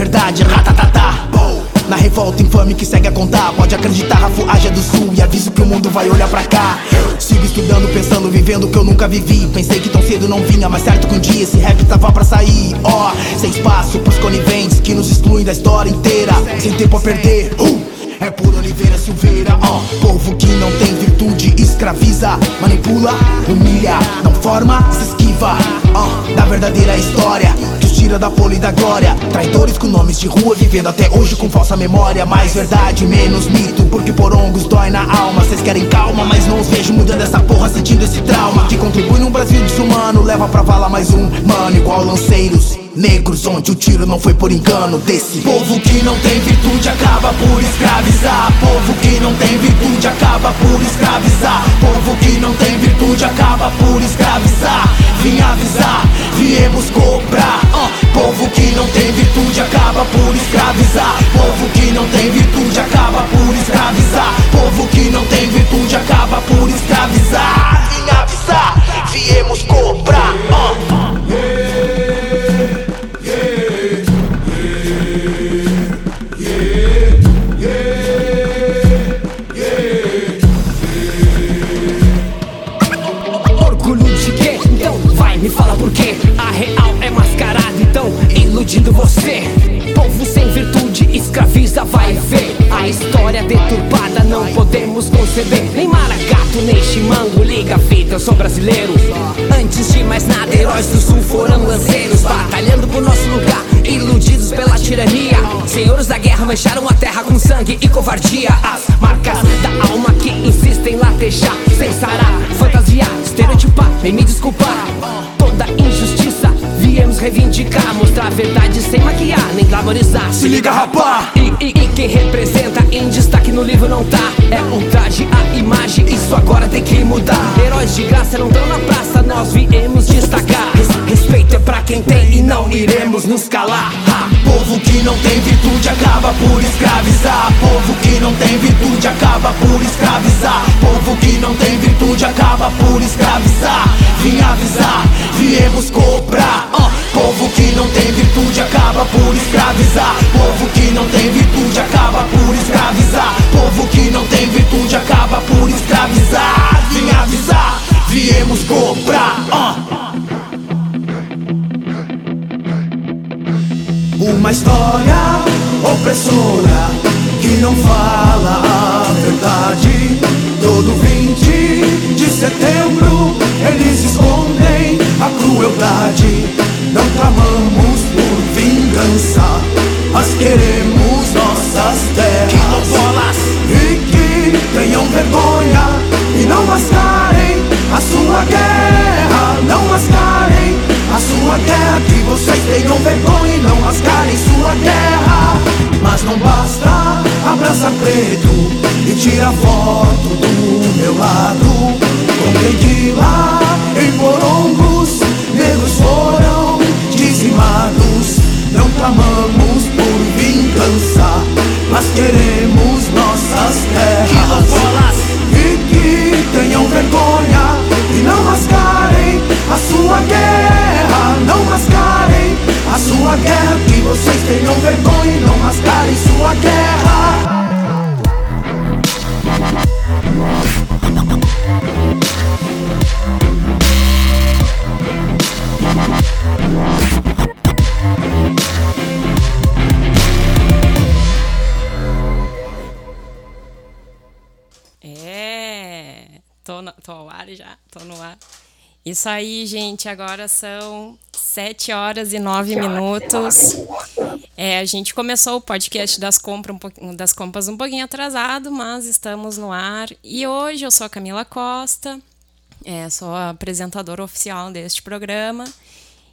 verdade. Ratatatá. Na revolta infame que segue a contar Pode acreditar, Rafu Ágia do Sul E aviso que o mundo vai olhar pra cá Sigo estudando, pensando, vivendo o que eu nunca vivi Pensei que tão cedo não vinha, mas certo que um dia Esse rap tava pra sair, ó oh, Sem espaço pros coniventes que nos excluem da história inteira Sem tempo a perder, uh! É por Oliveira Silveira, ó oh, Povo que não tem virtude, escraviza Manipula, humilha, não forma, se esquiva Ó, oh, da verdadeira história da folha e da glória. Traidores com nomes de rua vivendo até hoje com falsa memória. Mais verdade, menos mito, porque porongos dói na alma. Cês querem calma, mas não os vejo mudando essa porra Sentindo esse trauma. Que contribui num Brasil desumano Leva pra vala mais um mano igual lanceiros Negros. Onde o tiro não foi por engano desse Povo que não tem virtude acaba por escravizar. Povo que não tem virtude acaba por escravizar. Povo que não tem virtude acaba por escravizar. Vim avisar, viemos cobrar Povo que não tem virtude acaba por escravizar. Povo que não tem virtude acaba por escravizar. Povo que não tem virtude acaba por escravizar. Vim avisar, viemos cobrar uh. Brasileiro. Antes de mais nada, heróis do sul foram lanceiros, batalhando por nosso lugar, iludidos pela tirania. Senhores da guerra mancharam a terra com sangue e covardia. As marcas da alma que insistem latejar, sem sarar, fantasiar, estereotipar, nem me desculpar. Toda injustiça viemos reivindicar, mostrar a verdade sem maquiar, nem glamorizar. Se liga, rapá! E, e, e, quem representa no livro não tá. É um traje, a imagem, isso agora tem que mudar. Heróis de graça não estão na praça, nós viemos destacar. Res, respeito é pra quem tem e não iremos nos calar. Ha. Povo que não tem virtude acaba por escravizar. Povo que não tem virtude acaba por escravizar. Povo que não tem virtude acaba por escravizar. Vim avisar, viemos cobrar. Povo que não tem virtude acaba por escravizar. Povo que não tem virtude acaba por escravizar. Povo que não tem virtude acaba por escravizar. Vim avisar, viemos cobrar. Uh. Uma história opressora que não fala a verdade. Todo 20 de setembro eles escondem a crueldade. Não clamamos por vingança, mas queremos nossas terras. E que tenham vergonha e não mascarem a sua guerra. Não mascarem a sua guerra. Que vocês tenham vergonha e não mascarem sua guerra. Mas não basta abraçar preto e tira foto do meu lado. Comprei lá em Morongos, dizimados. Não clamamos por vingança, mas queremos nossas terras. E que tenham vergonha e não mascarem a sua guerra. Não mascarem a sua guerra. Que vocês tenham vergonha e não mascarem sua guerra. Tô, ao ar já, tô no ar. Isso aí, gente, agora são 7 horas e 9 minutos. É, a gente começou o podcast das, compras um das compras um pouquinho atrasado, mas estamos no ar. E hoje eu sou a Camila Costa, é, sou a apresentadora oficial deste programa.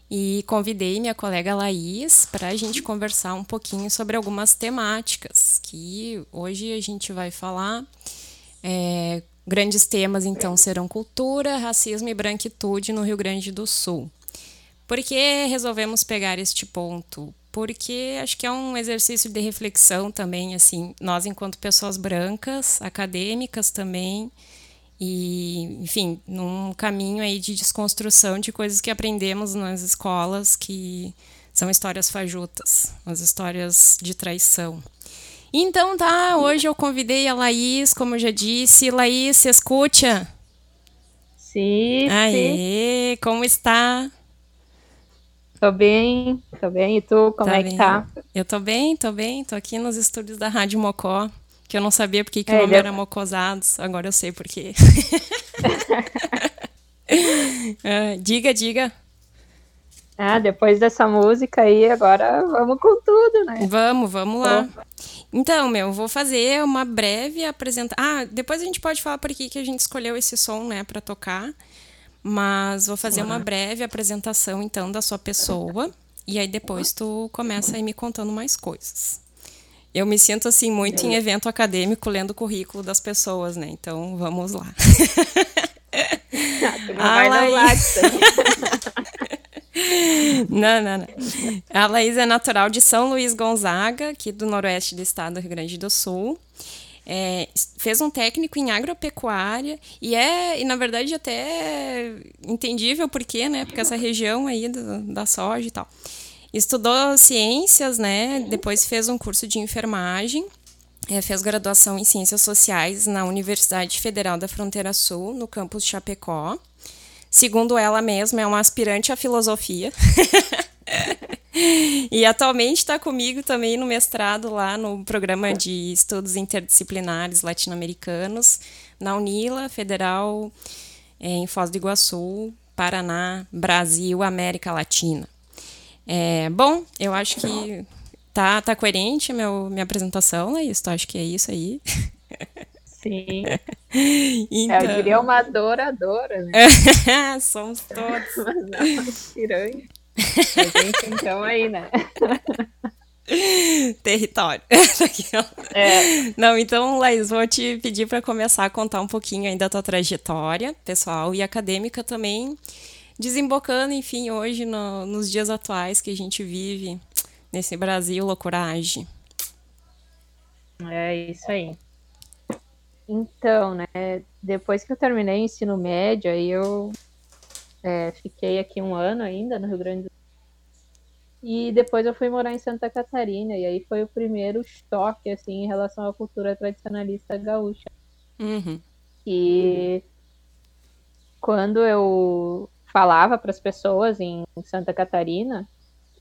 e convidei minha colega Laís para a gente conversar um pouquinho sobre algumas temáticas que hoje a gente vai falar. É, grandes temas então serão cultura, racismo e branquitude no Rio Grande do Sul. Por que resolvemos pegar este ponto? Porque acho que é um exercício de reflexão também, assim, nós enquanto pessoas brancas, acadêmicas também, e, enfim, num caminho aí de desconstrução de coisas que aprendemos nas escolas que são histórias fajutas, as histórias de traição. Então tá, hoje eu convidei a Laís, como eu já disse. Laís, se escuta? Sim, Aê, sim. como está? Tô bem, tô bem. E tu, como tá é bem. que tá? Eu tô bem, tô bem. Tô aqui nos estúdios da Rádio Mocó que eu não sabia porque que é, o nome era Mocosados, agora eu sei por quê. uh, diga, diga. Ah, depois dessa música aí, agora vamos com tudo, né? Vamos, vamos lá. Então, meu, vou fazer uma breve apresentação. Ah, depois a gente pode falar por que, a gente escolheu esse som, né, para tocar. Mas vou fazer uma breve apresentação, então, da sua pessoa. E aí depois tu começa aí me contando mais coisas. Eu me sinto assim muito em evento acadêmico lendo o currículo das pessoas, né? Então vamos lá. Ah, Laís... não, não, não. A Laís é natural de São Luís Gonzaga, aqui do noroeste do estado do Rio Grande do Sul. É, fez um técnico em agropecuária e é, e na verdade até entendível por quê, né? Porque essa região aí do, da soja e tal. Estudou ciências, né? Depois fez um curso de enfermagem. É, fez graduação em Ciências Sociais na Universidade Federal da Fronteira Sul, no campus Chapecó. Segundo ela mesma, é uma aspirante à filosofia. e atualmente está comigo também no mestrado lá no programa de estudos interdisciplinares latino-americanos, na Unila Federal, é, em Foz do Iguaçu, Paraná, Brasil, América Latina. É, bom, eu acho que tá, tá coerente meu, minha apresentação, é isso. Acho que é isso aí. Sim. então... Eu diria uma adoradora, né? Somos todos. Mas não, piranha. A gente, então, aí, né? Território. é. Não, então, Laís, vou te pedir para começar a contar um pouquinho aí da tua trajetória pessoal e acadêmica também desembocando, enfim, hoje no, nos dias atuais que a gente vive nesse Brasil loucuragem. É isso aí. Então, né, depois que eu terminei o ensino médio, aí eu é, fiquei aqui um ano ainda no Rio Grande do Sul. E depois eu fui morar em Santa Catarina, e aí foi o primeiro choque, assim, em relação à cultura tradicionalista gaúcha. Uhum. E quando eu falava para as pessoas em Santa Catarina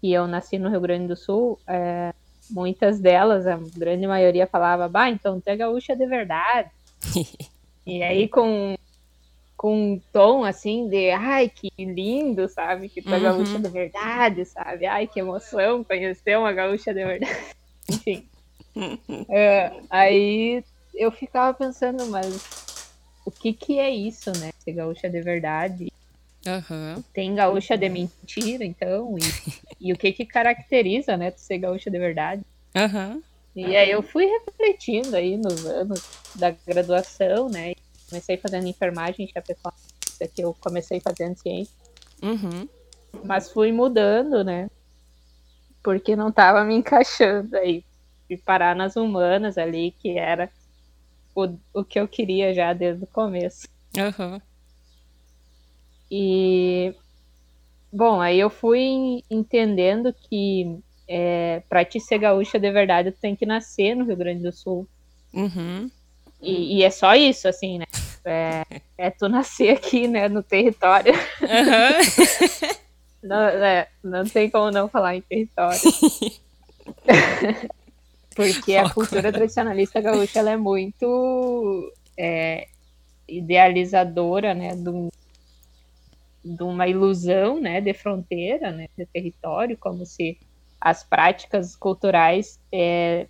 que eu nasci no Rio Grande do Sul, é, muitas delas, a grande maioria falava, bah, então tu é gaúcha de verdade. e aí com com um tom assim de ai que lindo, sabe? Que tu é gaúcha uhum. de verdade, sabe? Ai que emoção conhecer uma gaúcha de verdade. Enfim. é, aí eu ficava pensando, mas o que que é isso, né? Ser gaúcha de verdade? Uhum. Tem gaúcha de mentira, então, e, e o que que caracteriza, né, tu ser gaúcha de verdade. Uhum. E aí eu fui refletindo aí nos anos da graduação, né, comecei fazendo enfermagem, que é a pessoa que eu comecei fazendo ciência. Uhum. Mas fui mudando, né, porque não tava me encaixando aí. Fui parar nas humanas ali, que era o, o que eu queria já desde o começo. Uhum. E, bom, aí eu fui entendendo que é, para te ser gaúcha de verdade, tu tem que nascer no Rio Grande do Sul. Uhum. E, e, é só isso, assim, né? É, é, tu nascer aqui, né, no território. Uhum. não, é, não tem como não falar em território. Porque a cultura tradicionalista gaúcha ela é muito é, idealizadora, né, do, de uma ilusão né, de fronteira, né, de território, como se as práticas culturais é,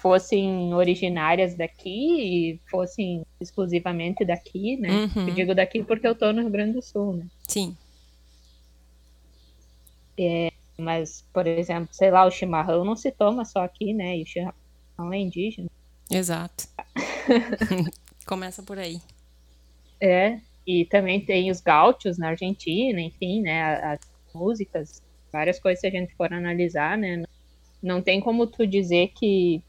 fossem originárias daqui e fossem exclusivamente daqui, né? Uhum. Eu digo daqui porque eu estou no Rio Grande do Sul, né? Sim. É, mas, por exemplo, sei lá, o chimarrão não se toma só aqui, né? E o chimarrão é indígena. Exato. Começa por aí. É, e também tem os gaúchos na Argentina, enfim, né? As músicas, várias coisas se a gente for analisar, né? Não tem como tu dizer que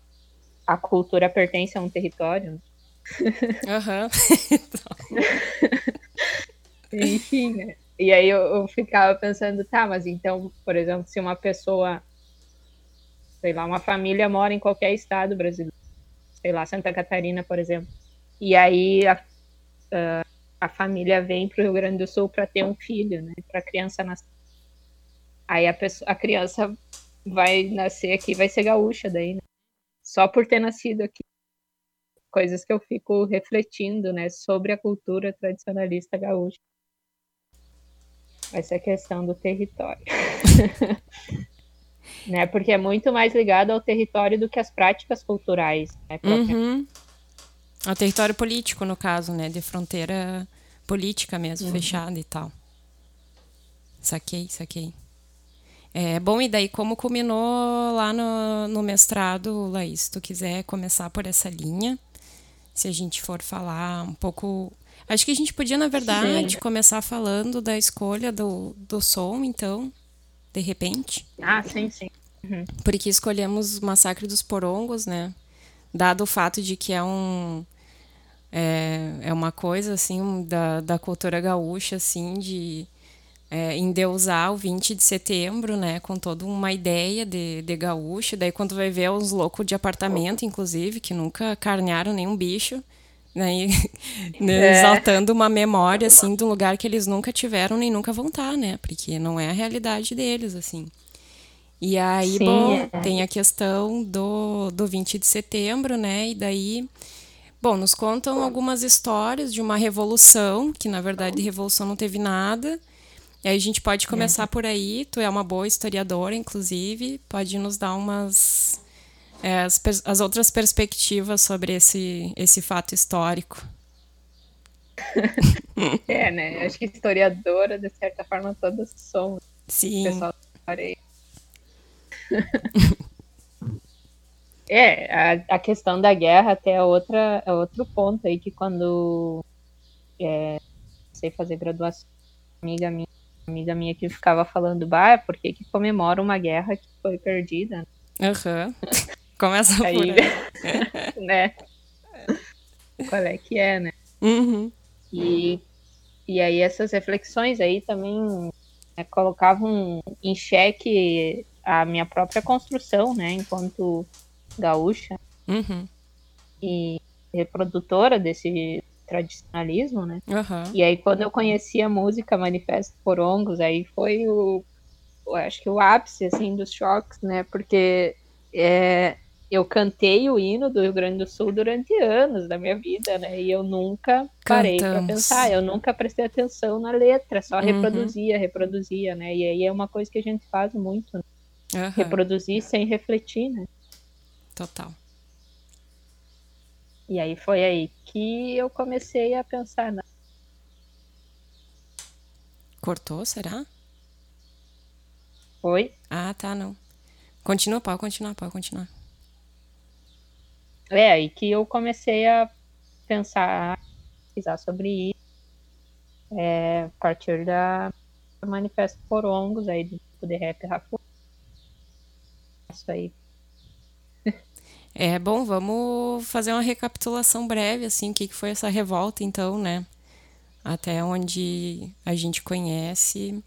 a cultura pertence a um território. Aham. Uhum. enfim, né? E aí eu, eu ficava pensando, tá, mas então, por exemplo, se uma pessoa, sei lá, uma família mora em qualquer estado brasileiro, sei lá, Santa Catarina, por exemplo, e aí a, a, a família vem para o Rio Grande do Sul para ter um filho, né, para a criança nascer. Aí a, pessoa, a criança vai nascer aqui, vai ser gaúcha daí, né? Só por ter nascido aqui. Coisas que eu fico refletindo, né, sobre a cultura tradicionalista gaúcha essa é questão do território. né? Porque é muito mais ligado ao território do que às práticas culturais. Né? Uhum. Ao território político, no caso, né? De fronteira política mesmo, uhum. fechada e tal. Saquei, saquei. É bom, e daí como culminou lá no, no mestrado, Laís? Se tu quiser começar por essa linha, se a gente for falar um pouco Acho que a gente podia, na verdade, sim. começar falando da escolha do, do som, então, de repente. Ah, sim, sim. Uhum. Porque escolhemos o Massacre dos Porongos, né? Dado o fato de que é um. É, é uma coisa, assim, da, da cultura gaúcha, assim, de é, endeusar o 20 de setembro, né? Com toda uma ideia de, de gaúcho. Daí, quando vai ver os loucos de apartamento, inclusive, que nunca carnearam nenhum bicho né? né? É. Exaltando uma memória, assim, de um lugar que eles nunca tiveram nem nunca vão estar, né? Porque não é a realidade deles, assim. E aí, Sim, bom, é. tem a questão do, do 20 de setembro, né? E daí, bom, nos contam algumas histórias de uma revolução, que na verdade de revolução não teve nada. E aí a gente pode começar é. por aí. Tu é uma boa historiadora, inclusive, pode nos dar umas é, as, as outras perspectivas sobre esse, esse fato histórico. é, né? Acho que historiadora, de certa forma, todas somos. Sim. Pessoal é, a, a questão da guerra até é outra, é outro ponto aí que quando é, sei fazer graduação, amiga minha, amiga minha que ficava falando, bah, por que, que comemora uma guerra que foi perdida? Aham. Uhum. Começa aí, por aí. né? Qual é que é, né? Uhum. E, e aí essas reflexões aí também né, colocavam em xeque a minha própria construção, né? Enquanto gaúcha uhum. e reprodutora desse tradicionalismo, né? Uhum. E aí quando eu conheci a música Manifesto Porongos, aí foi o, acho que o ápice assim dos choques, né? Porque é, eu cantei o hino do Rio Grande do Sul durante anos da minha vida, né? E eu nunca parei para pensar, eu nunca prestei atenção na letra, só uhum. reproduzia, reproduzia, né? E aí é uma coisa que a gente faz muito, né? uhum. reproduzir sem refletir, né? Total. E aí foi aí que eu comecei a pensar na... Cortou, será? Foi? Ah, tá, não. Continua, pode continuar, pode continuar. É aí que eu comecei a pensar, pesquisar sobre isso, é, a partir da Manifesto Porongos, aí do tipo de rap Rafu. Isso aí. É, bom, vamos fazer uma recapitulação breve, assim, o que, que foi essa revolta, então, né? Até onde a gente conhece,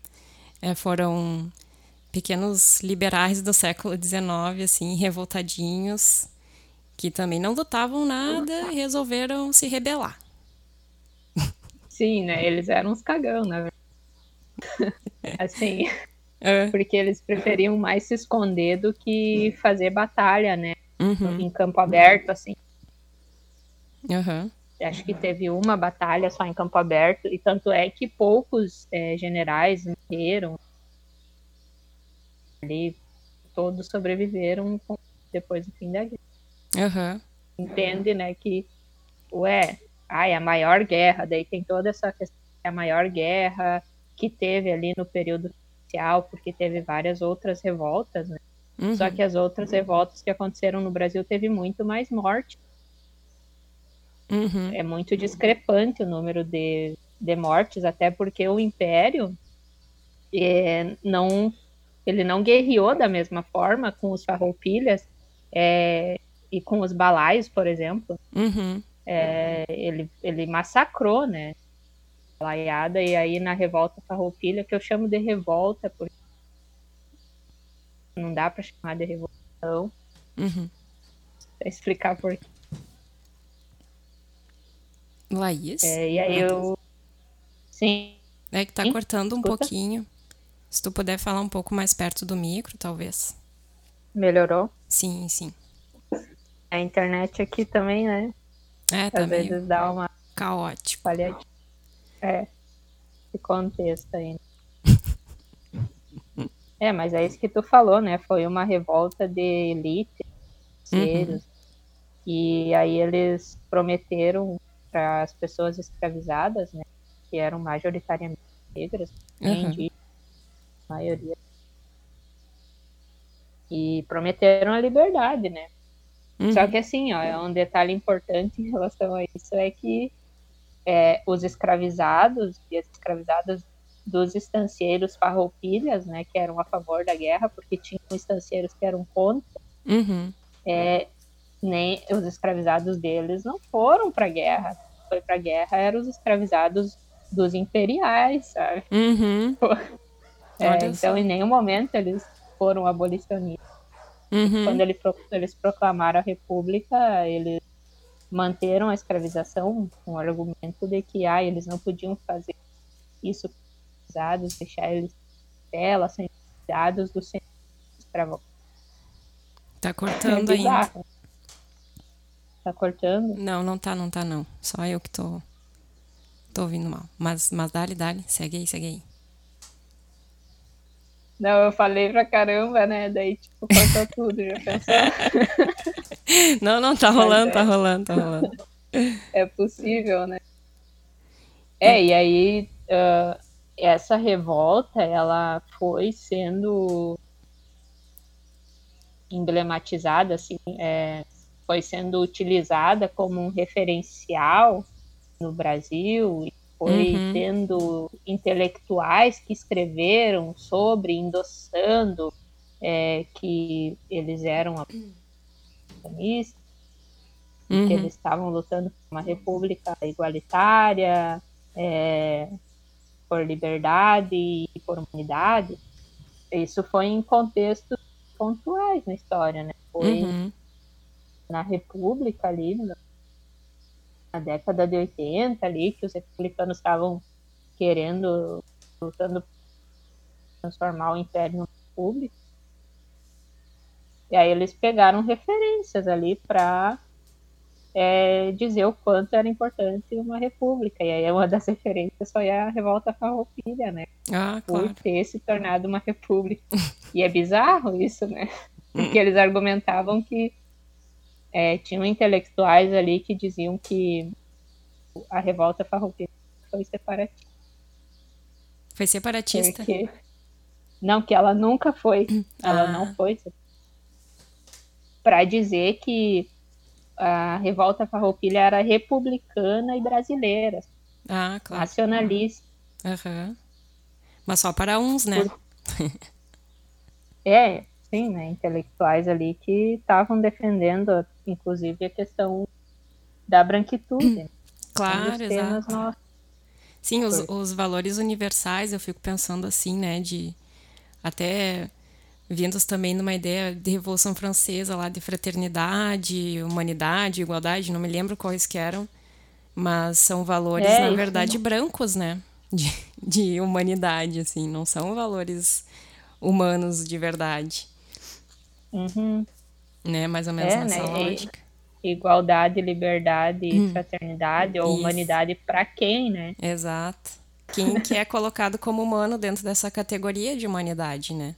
é, foram pequenos liberais do século XIX, assim, revoltadinhos, que também não lutavam nada e resolveram se rebelar. Sim, né? Eles eram uns cagão, né? assim, é. porque eles preferiam mais se esconder do que fazer batalha, né? Uhum. Em campo aberto, assim. Uhum. Acho que teve uma batalha só em campo aberto, e tanto é que poucos é, generais morreram. Ali, todos sobreviveram depois do fim da guerra. Uhum. Entende, né, que, ué, ai, a maior guerra, daí tem toda essa questão, a maior guerra que teve ali no período social, porque teve várias outras revoltas, né? Uhum. Só que as outras revoltas que aconteceram no Brasil teve muito mais morte. Uhum. É muito discrepante o número de, de mortes, até porque o Império é, não ele não guerreou da mesma forma com os farroupilhas é, e com os balaios, por exemplo. Uhum. É, ele, ele massacrou, né? Balaiada, e aí na revolta farroupilha, que eu chamo de revolta, porque não dá para chamar de revolução, Uhum. pra explicar por quê. Laís? É, e aí eu. Sim, É que tá Sim, cortando um escuta. pouquinho. Se tu puder falar um pouco mais perto do micro, talvez. melhorou. Sim, sim. A internet aqui também, né? É, tá Às meio vezes dá uma caótico. É, esse contexto aí. É, mas é isso que tu falou, né? Foi uma revolta de elite, seiros. E aí eles prometeram para as pessoas escravizadas, né? Que eram majoritariamente negras, Uhum. indígenas, a maioria. E prometeram a liberdade, né? Uhum. Só que assim, ó, é um detalhe importante em relação a isso é que é, os escravizados e as escravizadas dos estancieiros farroupilhas, né, que eram a favor da guerra, porque tinham estancieiros que eram contra, Uhum. é, nem os escravizados deles não foram para a guerra. Foi para a guerra eram os escravizados dos imperiais, sabe? Uhum. É, então, em nenhum momento eles foram abolicionistas. Uhum. Quando ele eles proclamaram a república, eles manteram a escravização com o argumento de que ah, eles não podiam fazer isso com os escravizados, deixar eles tela, sem dados do centro escravo. Tá É cortando ainda. bizarro. Tá cortando? Não, não tá, não tá, não. Só eu que tô. Tô ouvindo mal. Mas, mas dale, dale. Segue aí, segue aí. Não, eu falei pra caramba, né? Daí, tipo, cortou tudo, já pensou? Não, não, tá rolando, é. tá rolando, tá rolando. é possível, né? É, e aí ah, essa revolta ela foi sendo emblematizada, assim, é, foi sendo utilizada como um referencial no Brasil e foi Uhum. tendo intelectuais que escreveram sobre, endossando é, que eles eram que Uhum. eles estavam lutando por uma república igualitária, é, por liberdade e por humanidade. Isso foi em contextos pontuais na história, né? Foi Uhum. na república ali, na década de 80 ali, que os republicanos estavam querendo, lutando transformar o império numa república. E aí eles pegaram referências ali para dizer o quanto era importante uma república. E aí uma das referências foi a revolta farroupilha, né? Ah, Por claro. ter se tornado uma república. E é bizarro isso, né? Porque eles argumentavam que é, tinham intelectuais ali que diziam que a revolta farroupilha foi separatista. Foi separatista. Porque... Não, que ela nunca foi. Ela Ah. não foi. Para dizer que a revolta farroupilha era republicana e brasileira, Ah, claro. nacionalista. Aham. Mas só para uns, né? É, sim, né? Intelectuais ali que estavam defendendo, inclusive, a questão da branquitude. Claro, exato. nossos. Sim, os, os valores universais, eu fico pensando assim, né, de até vindos também numa ideia de Revolução Francesa lá de fraternidade, humanidade, igualdade, não me lembro quais que eram, mas são valores, É, na verdade, não- brancos, né, de, de humanidade, assim, não são valores humanos de verdade, Uhum. né, mais ou menos É, nessa né, lógica. Igualdade, liberdade, fraternidade, ou Hum. Isso. humanidade para quem, né? Exato. Quem que é colocado como humano dentro dessa categoria de humanidade, né?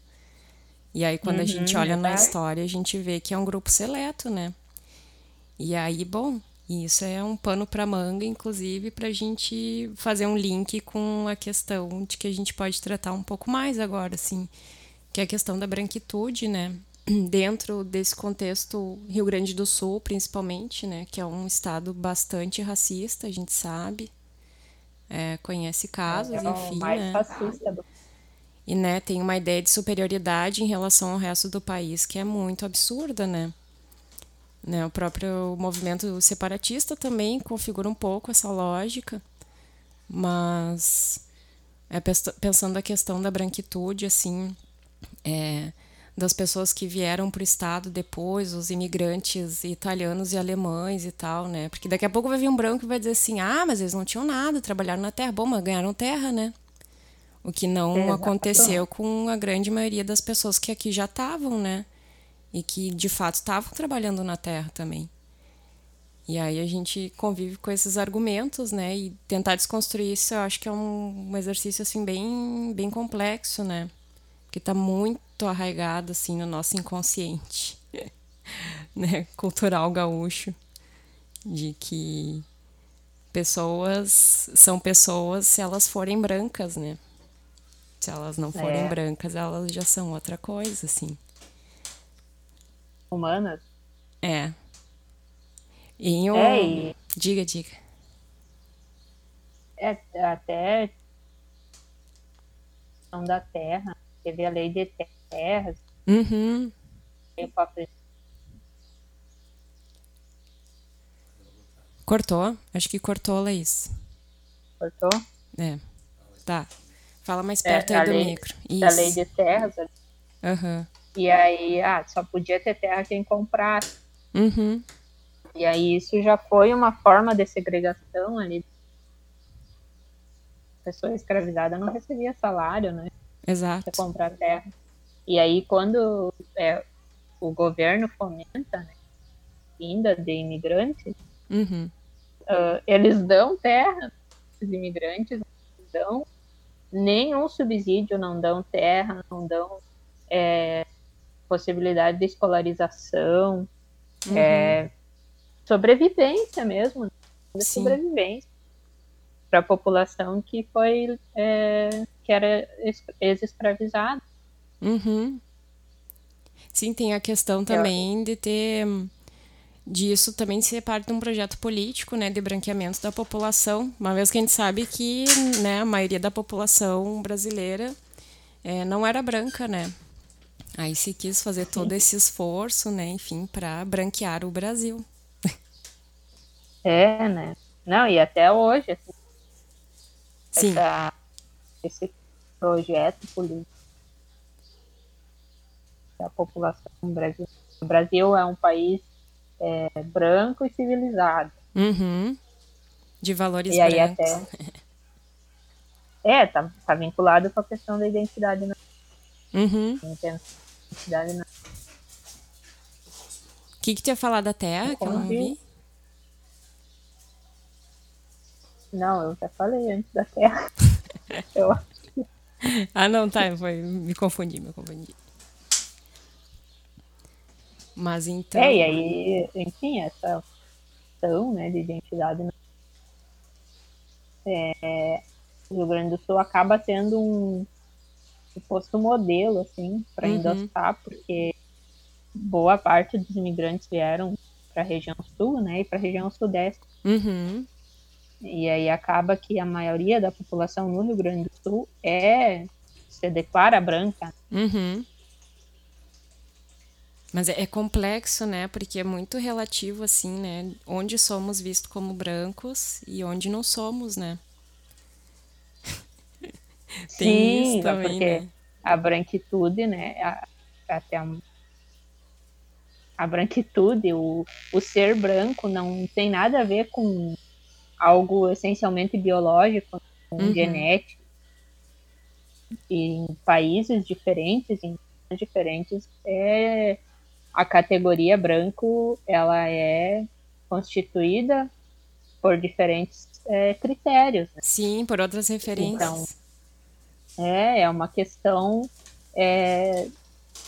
E aí, quando a gente Uhum, olha na história, a gente vê que é um grupo seleto, né? E aí, bom, isso é um pano para manga, inclusive, para a gente fazer um link com a questão de que a gente pode tratar um pouco mais agora, assim, que é a questão da branquitude, né? Dentro desse contexto Rio Grande do Sul, principalmente, né? Que é um estado bastante racista, a gente sabe. É, conhece casos, é enfim, mais né? Fascista do... E né, tem uma ideia de superioridade em relação ao resto do país que é muito absurda, né? Né, o próprio movimento separatista também configura um pouco essa lógica, mas é, pensando a questão da branquitude, assim, é, das pessoas que vieram para o Estado depois, os imigrantes italianos e alemães e tal, né? Porque daqui a pouco vai vir um branco e vai dizer assim, ah, mas eles não tinham nada, trabalharam na terra. Bom, mas ganharam terra, né? O que não é, aconteceu com a grande maioria das pessoas que aqui já estavam, né? e que de fato estavam trabalhando na Terra também. E aí a gente convive com esses argumentos, né? E tentar desconstruir isso, eu acho que é um, um exercício assim bem, bem complexo, né? Que está muito arraigado assim no nosso inconsciente, né? Cultural gaúcho, de que pessoas são pessoas se elas forem brancas, né? Se elas não forem é. brancas, elas já são outra coisa, assim humanas. É. Em um... É, e... Diga, diga. É, até da terra, teve a lei de terras. Uhum. Cortou? Acho que cortou, Laís. Cortou? É. Tá. Fala mais é, perto é, aí do lei, micro. Isso. A lei de terras. Uhum. E aí, ah, só podia ter terra quem comprasse. Uhum. E aí isso já foi uma forma de segregação ali. A pessoa escravizada não recebia salário, né? Exato. Pra comprar terra. E aí quando é, o governo fomenta né, vinda de imigrantes, uhum. uh, eles dão terra os imigrantes, dão nenhum subsídio, não dão terra, não dão é, possibilidade de escolarização, uhum. é, sobrevivência mesmo, de sobrevivência para a população que foi é, que era ex-escravizada. Uhum. Sim, tem a questão também de ter disso também ser parte de um projeto político, né, de branqueamento da população, uma vez que a gente sabe que, né, a maioria da população brasileira é, não era branca, né, Aí se quis fazer todo esse esforço, né, enfim, para branquear o Brasil. É, né? Não, e até hoje, assim, Sim. Essa, esse projeto político da população brasileira. O Brasil é um país é, branco e civilizado. Uhum. De valores e aí brancos. até é tá, tá vinculado com a questão da identidade nacional. Uhum. Entendo cidade não. O que, que tu ia falar da Terra, que eu não vi? Não, eu já falei antes da Terra. eu acho que... Ah, não, tá, foi, me confundi, me confundi. Mas então. É, e aí, enfim, essa questão né, de identidade. É, o Rio Grande do Sul acaba sendo um, um modelo, assim, para uhum. endossar, porque boa parte dos imigrantes vieram para a região sul, né, e para a região sudeste. Uhum. E aí acaba que a maioria da população no Rio Grande do Sul é se declara branca. Uhum. Mas é, é, complexo, né? Porque é muito relativo, assim, né? Onde somos vistos como brancos e onde não somos, né? Tem Sim, isso também, porque né? a branquitude, né? A, até a, a branquitude, o, o ser branco não tem nada a ver com algo essencialmente biológico, com uhum. genético. E em países diferentes, em diferentes, é, a categoria branco ela é constituída por diferentes é, critérios. Né? Sim, por outras referências. Então, é, é uma questão é,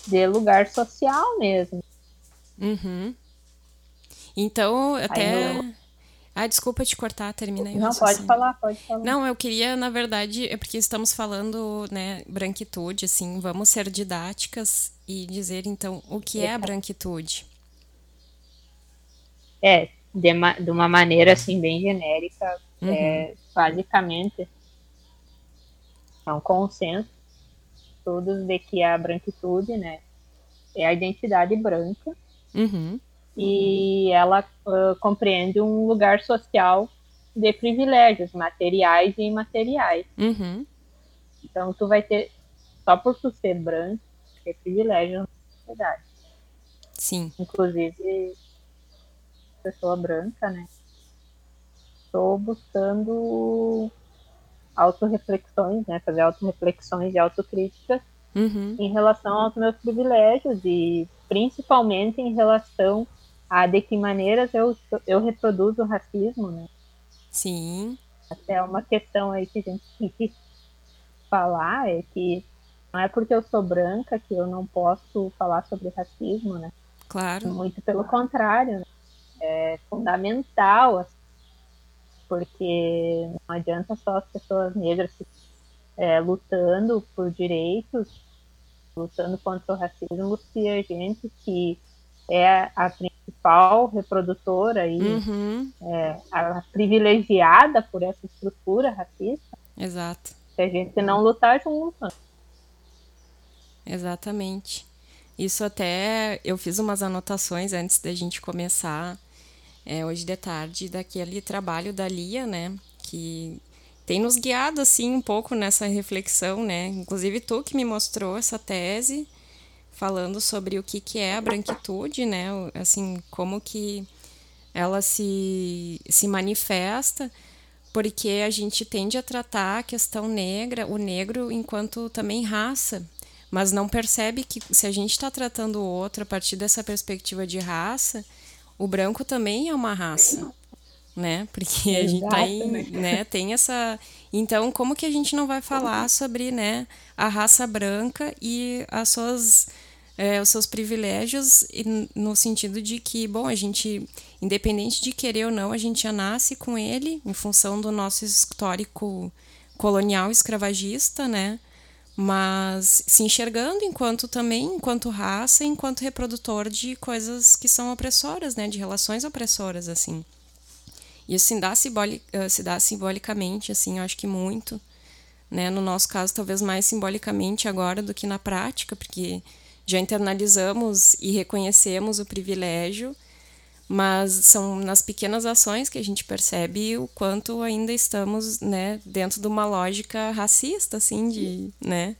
de lugar social mesmo. Uhum. Então, até. No, Ah, desculpa te cortar, termina aí. Não, pode falar, pode falar. Não, eu queria, na verdade, é porque estamos falando, né, branquitude, assim, vamos ser didáticas e dizer, então, o que é a branquitude? É, de, uma, de uma maneira, assim, bem genérica, uhum. é, basicamente, é um consenso, todos de que a branquitude, né, é a identidade branca, uhum e ela uh, compreende um lugar social de privilégios materiais e imateriais. Uhum. Então tu vai ter, só por tu ser branco, ter privilégios na sociedade. Sim. Inclusive, pessoa branca, né? Estou buscando autorreflexões, né? Fazer autorreflexões e autocríticas uhum. em relação aos meus privilégios e principalmente em relação a de que maneiras eu, eu reproduzo o racismo, né? Sim. Até uma questão aí que a gente tem que falar é que não é porque eu sou branca que eu não posso falar sobre racismo, né? Claro. Muito pelo contrário, né? é fundamental, assim, porque não adianta só as pessoas negras é, lutando por direitos, lutando contra o racismo, se a gente que é a principal reprodutora e uhum. é, a privilegiada por essa estrutura racista. Exato. Se a gente não lutar junto. Exatamente. Isso até eu fiz umas anotações antes da gente começar é, hoje de tarde daquele trabalho da Lia, né? Que tem nos guiado assim um pouco nessa reflexão, né? Inclusive tu que me mostrou essa tese falando sobre o que, que é a branquitude, né? Assim, como que ela se, se manifesta, porque a gente tende a tratar a questão negra, o negro, enquanto também raça, mas não percebe que se a gente está tratando o outro a partir dessa perspectiva de raça, o branco também é uma raça, né? Porque a gente tem, né, tem essa. Então, como que a gente não vai falar sobre, né, a raça branca e as suas é, os seus privilégios no sentido de que, bom, a gente, independente de querer ou não, a gente já nasce com ele em função do nosso histórico colonial escravagista, né? Mas se enxergando enquanto também, enquanto raça, enquanto reprodutor de coisas que são opressoras, né? De relações opressoras, assim. Isso se dá, eh, se dá simbolicamente, assim, eu acho que muito. Né? No nosso caso, talvez mais simbolicamente agora do que na prática, porque já internalizamos e reconhecemos o privilégio, mas são nas pequenas ações que a gente percebe o quanto ainda estamos, né, dentro de uma lógica racista, assim, de, né,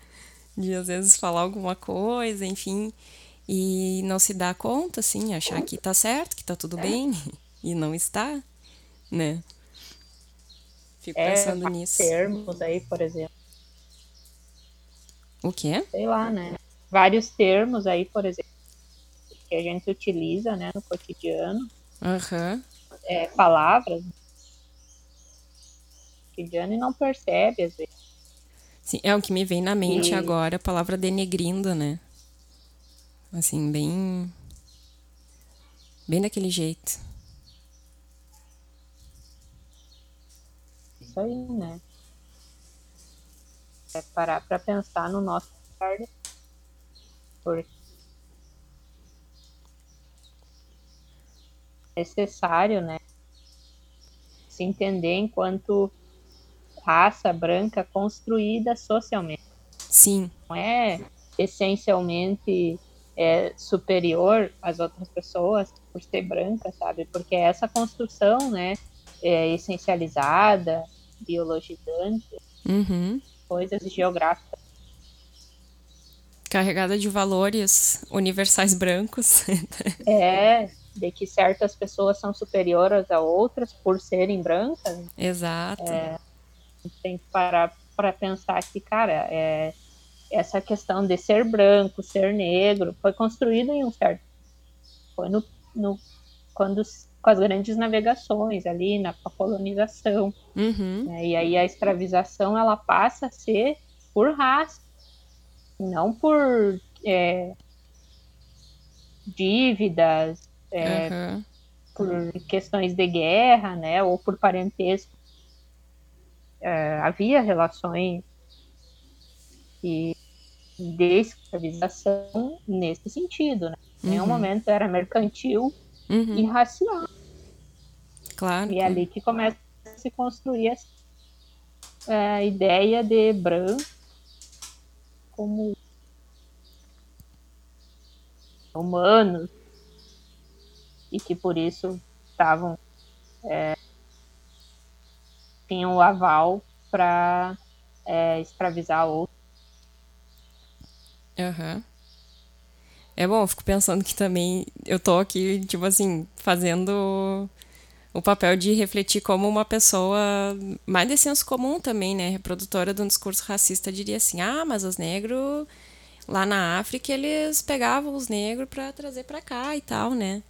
de às vezes falar alguma coisa, enfim, e não se dar conta, assim, achar que tá certo, que tá tudo bem, e não está, né. Fico é, pensando nisso. termos aí, por exemplo. O quê? Sei lá, né? Vários termos aí, por exemplo, que a gente utiliza né, no cotidiano. Uhum. É, palavras no cotidiano e não percebe, às vezes. Sim, é o que me vem na mente e... agora, a palavra denegrindo, né? Assim, bem. Bem daquele jeito. Isso aí, né? É parar para pensar no nosso lugar por necessário, né, se entender enquanto raça branca construída socialmente. Sim. Não é essencialmente é, superior às outras pessoas por ser branca, sabe? Porque essa construção, né, é essencializada, biologizante, uhum. coisas geográficas carregada de valores universais brancos. é, de que certas pessoas são superiores a outras por serem brancas. Exato. É, tem que parar para pensar que, cara, é, essa questão de ser branco, ser negro, foi construído em um certo. Foi no, no quando com as grandes navegações ali na colonização. Uhum. Né, e aí a escravização ela passa a ser por raça não por é, dívidas, é, uhum. por questões de guerra, né, ou por parentesco. É, havia relações e de escravização nesse sentido, né? Em nenhum uhum. momento era mercantil uhum. e racial. Claro. E é ali que começa a se construir essa é, ideia de branco como humanos e que por isso estavam é, tinham o aval para é, escravizar outros. Uhum. É bom, eu fico pensando que também eu tô aqui, tipo assim, fazendo o papel de refletir como uma pessoa mais de senso comum também, né? Reprodutora de um discurso racista diria assim: ah, mas os negros lá na África eles pegavam os negros para trazer para cá e tal, né?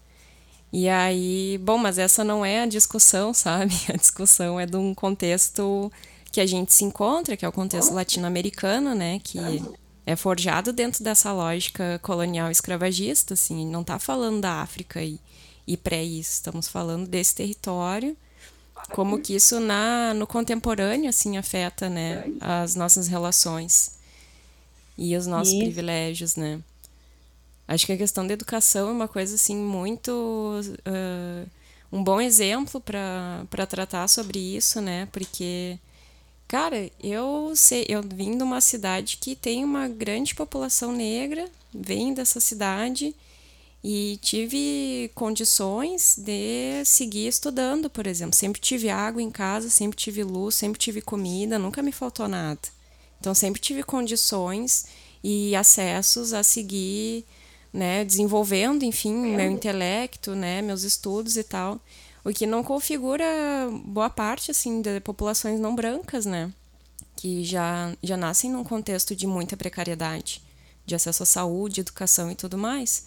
E aí, bom, mas essa não é a discussão, sabe? A discussão é de um contexto que a gente se encontra, que é o contexto latino-americano, né? Que é forjado dentro dessa lógica colonial escravagista, assim, não está falando da África e, e pré isso, estamos falando desse território, como que isso na no contemporâneo assim afeta, né, as nossas relações e os nossos privilégios, né? Acho que a questão da educação é uma coisa assim muito uh, um bom exemplo para tratar sobre isso, né? Porque Cara, eu sei, eu vim de uma cidade que tem uma grande população negra, venho dessa cidade e tive condições de seguir estudando, por exemplo. Sempre tive água em casa, sempre tive luz, sempre tive comida, nunca me faltou nada. Então sempre tive condições e acessos a seguir, né, desenvolvendo, enfim, meu intelecto, né, meus estudos e tal o que não configura boa parte assim de populações não brancas, né? Que já, já nascem num contexto de muita precariedade, de acesso à saúde, educação e tudo mais.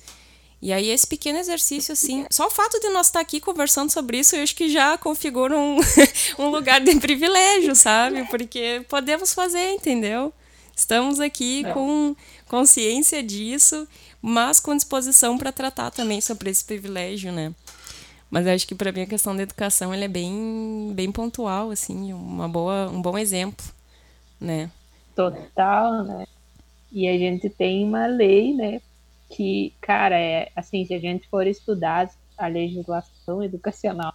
E aí esse pequeno exercício, assim, só o fato de nós estar aqui conversando sobre isso, eu acho que já configura um, um lugar de privilégio, sabe? Porque podemos fazer, entendeu? Estamos aqui é. com consciência disso, mas com disposição para tratar também sobre esse privilégio, né? Mas eu acho que para mim a questão da educação ele é bem, bem pontual, assim, uma boa, um bom exemplo, né? Total, né? E a gente tem uma lei, né? Que, cara, é assim, se a gente for estudar a legislação educacional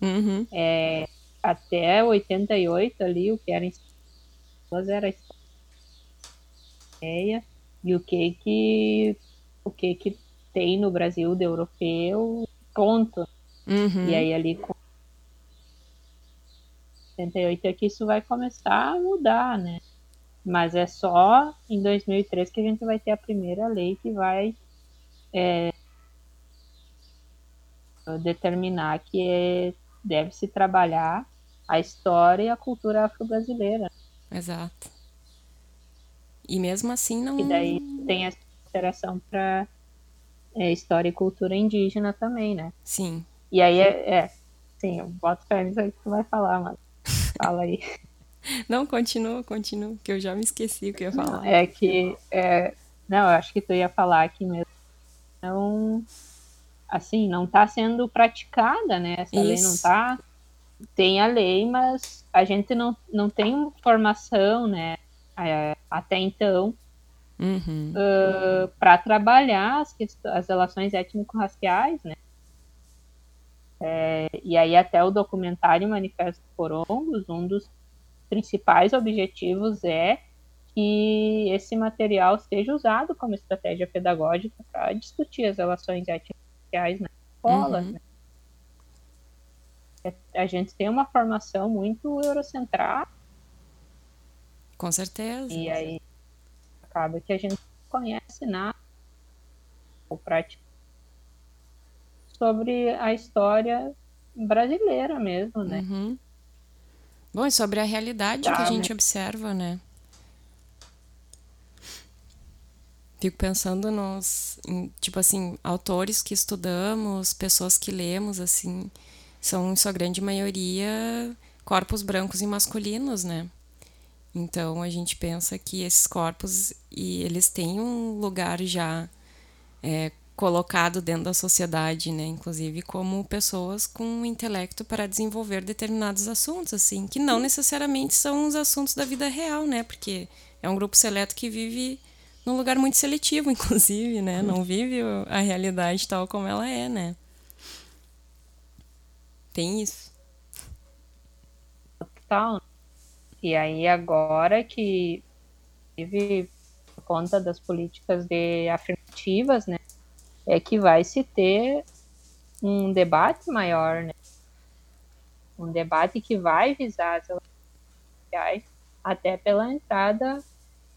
uhum. é, até 88 ali, o que era era ideia e o que que o que que tem no Brasil de europeu ponto Uhum. E aí ali com 78 é que isso vai começar a mudar, né? Mas é só em 2003 que a gente vai ter a primeira lei que vai é, determinar que é, deve se trabalhar a história e a cultura afro-brasileira. Exato. E mesmo assim não. E daí tem essa consideração para é, história e cultura indígena também, né? Sim. E aí é, é sim, eu boto fé nisso aí que tu vai falar, mas fala aí. Não, continua, continua, que eu já me esqueci o que eu ia falar. É que, é, não, eu acho que tu ia falar aqui mesmo. Não, assim, não está sendo praticada, né? Essa Isso. lei não está. Tem a lei, mas a gente não, não tem formação, né? Até então, uhum. uh, para trabalhar as, as relações étnico-raciais, né? É, e aí até o documentário Manifesto Corongos, um dos principais objetivos é que esse material seja usado como estratégia pedagógica para discutir as relações étnicas na escola. Uhum. Né? É, a gente tem uma formação muito eurocentrada. Com certeza. E aí acaba que a gente não conhece nada ou praticamente sobre a história brasileira mesmo, né? Uhum. Bom, e sobre a realidade tá, que a gente né? observa, né? Fico pensando nos, em, tipo assim, autores que estudamos, pessoas que lemos, assim, são em sua grande maioria corpos brancos e masculinos, né? Então a gente pensa que esses corpos e eles têm um lugar já é, colocado dentro da sociedade, né? Inclusive como pessoas com intelecto para desenvolver determinados assuntos, assim, que não necessariamente são os assuntos da vida real, né? Porque é um grupo seleto que vive num lugar muito seletivo, inclusive, né? Não vive a realidade tal como ela é, né? Tem isso. Total. E aí agora que vive por conta das políticas de afirmativas, né? É que vai se ter um debate maior, né? Um debate que vai visar as relações sociais até pela entrada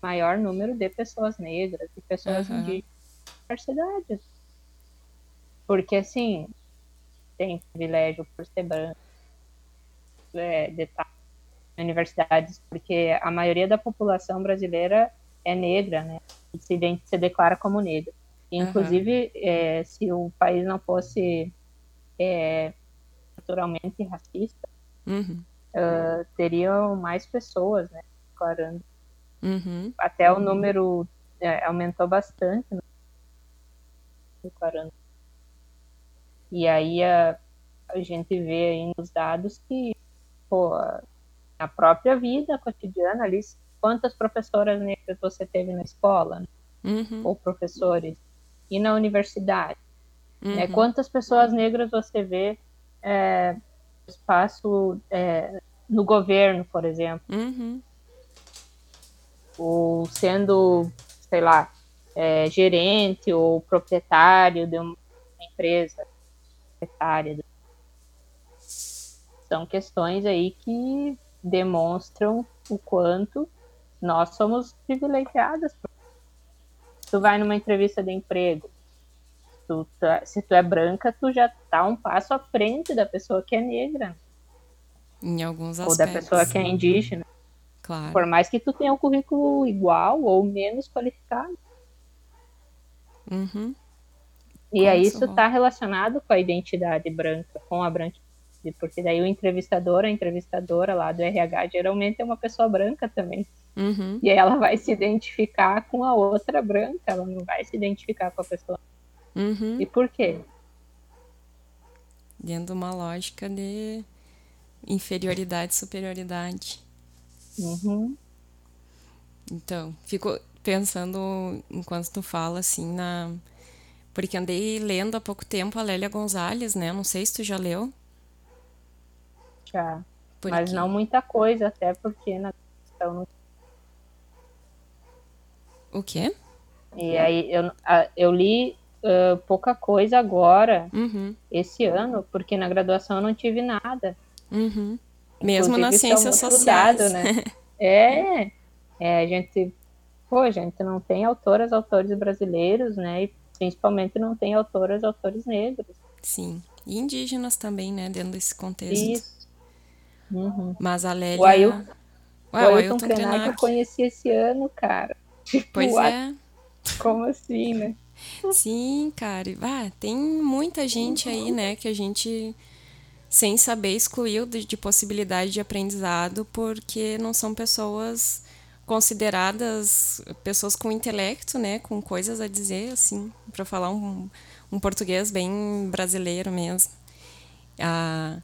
maior número de pessoas negras e pessoas uhum. indígenas nas universidades. Porque, assim, tem privilégio por ser branco, é, detalhe, universidades, porque a maioria da população brasileira é negra, né? Se, se declara como negra. Inclusive, uhum. é, se o país não fosse é, naturalmente racista, uhum. uh, teriam mais pessoas, né? Declarando Uhum. Até o número é, aumentou bastante. Né? E aí a, a gente vê aí nos dados que, pô, a própria vida cotidiana ali, quantas professoras negras você teve na escola, né? uhum. ou professores, e na universidade. Uhum. Né? Quantas pessoas negras você vê é, espaço é, no governo, por exemplo. Uhum ou sendo, sei lá, é, gerente ou proprietário de uma empresa, proprietária. São questões aí que demonstram o quanto nós somos privilegiadas. Tu vai numa entrevista de emprego, tu, tá, se tu é branca, tu já tá um passo à frente da pessoa que é negra. Em alguns aspectos. Ou da pessoa que é indígena. Claro. Por mais que tu tenha um currículo igual ou menos qualificado. Uhum. E aí isso está relacionado com a identidade branca, com a branquitude, porque daí o entrevistador, a entrevistadora lá do RH, geralmente é uma pessoa branca também. Uhum. E aí ela vai se identificar com a outra branca, ela não vai se identificar com a pessoa. Uhum. E por quê? Dentro de uma lógica de inferioridade, superioridade. Uhum. Então, fico pensando enquanto tu fala assim na porque andei lendo há pouco tempo a Lélia Gonzalez, né? Não sei se tu já leu. Já. Mas não muita coisa, até porque na questão O quê? E aí eu, eu li uh, pouca coisa agora, uhum. esse ano, porque na graduação eu não tive nada. Uhum. Mesmo nas ciências sociais. né? é, é, a gente, pô, a gente não tem autoras, autores brasileiros, né? E principalmente não tem autoras, autores negros. Sim, e indígenas também, né? Dentro desse contexto. Isso. Uhum. Mas a Lélia... O Ailton, Ué, o Ailton, Krenak eu conheci esse ano, cara. Tipo, pois é. Como assim, né? Sim, cara. Ah, tem muita gente aí, né, que a gente sem saber excluiu de, de possibilidade de aprendizado porque não são pessoas consideradas pessoas com intelecto, né, com coisas a dizer, assim, para falar um, um português bem brasileiro mesmo. A,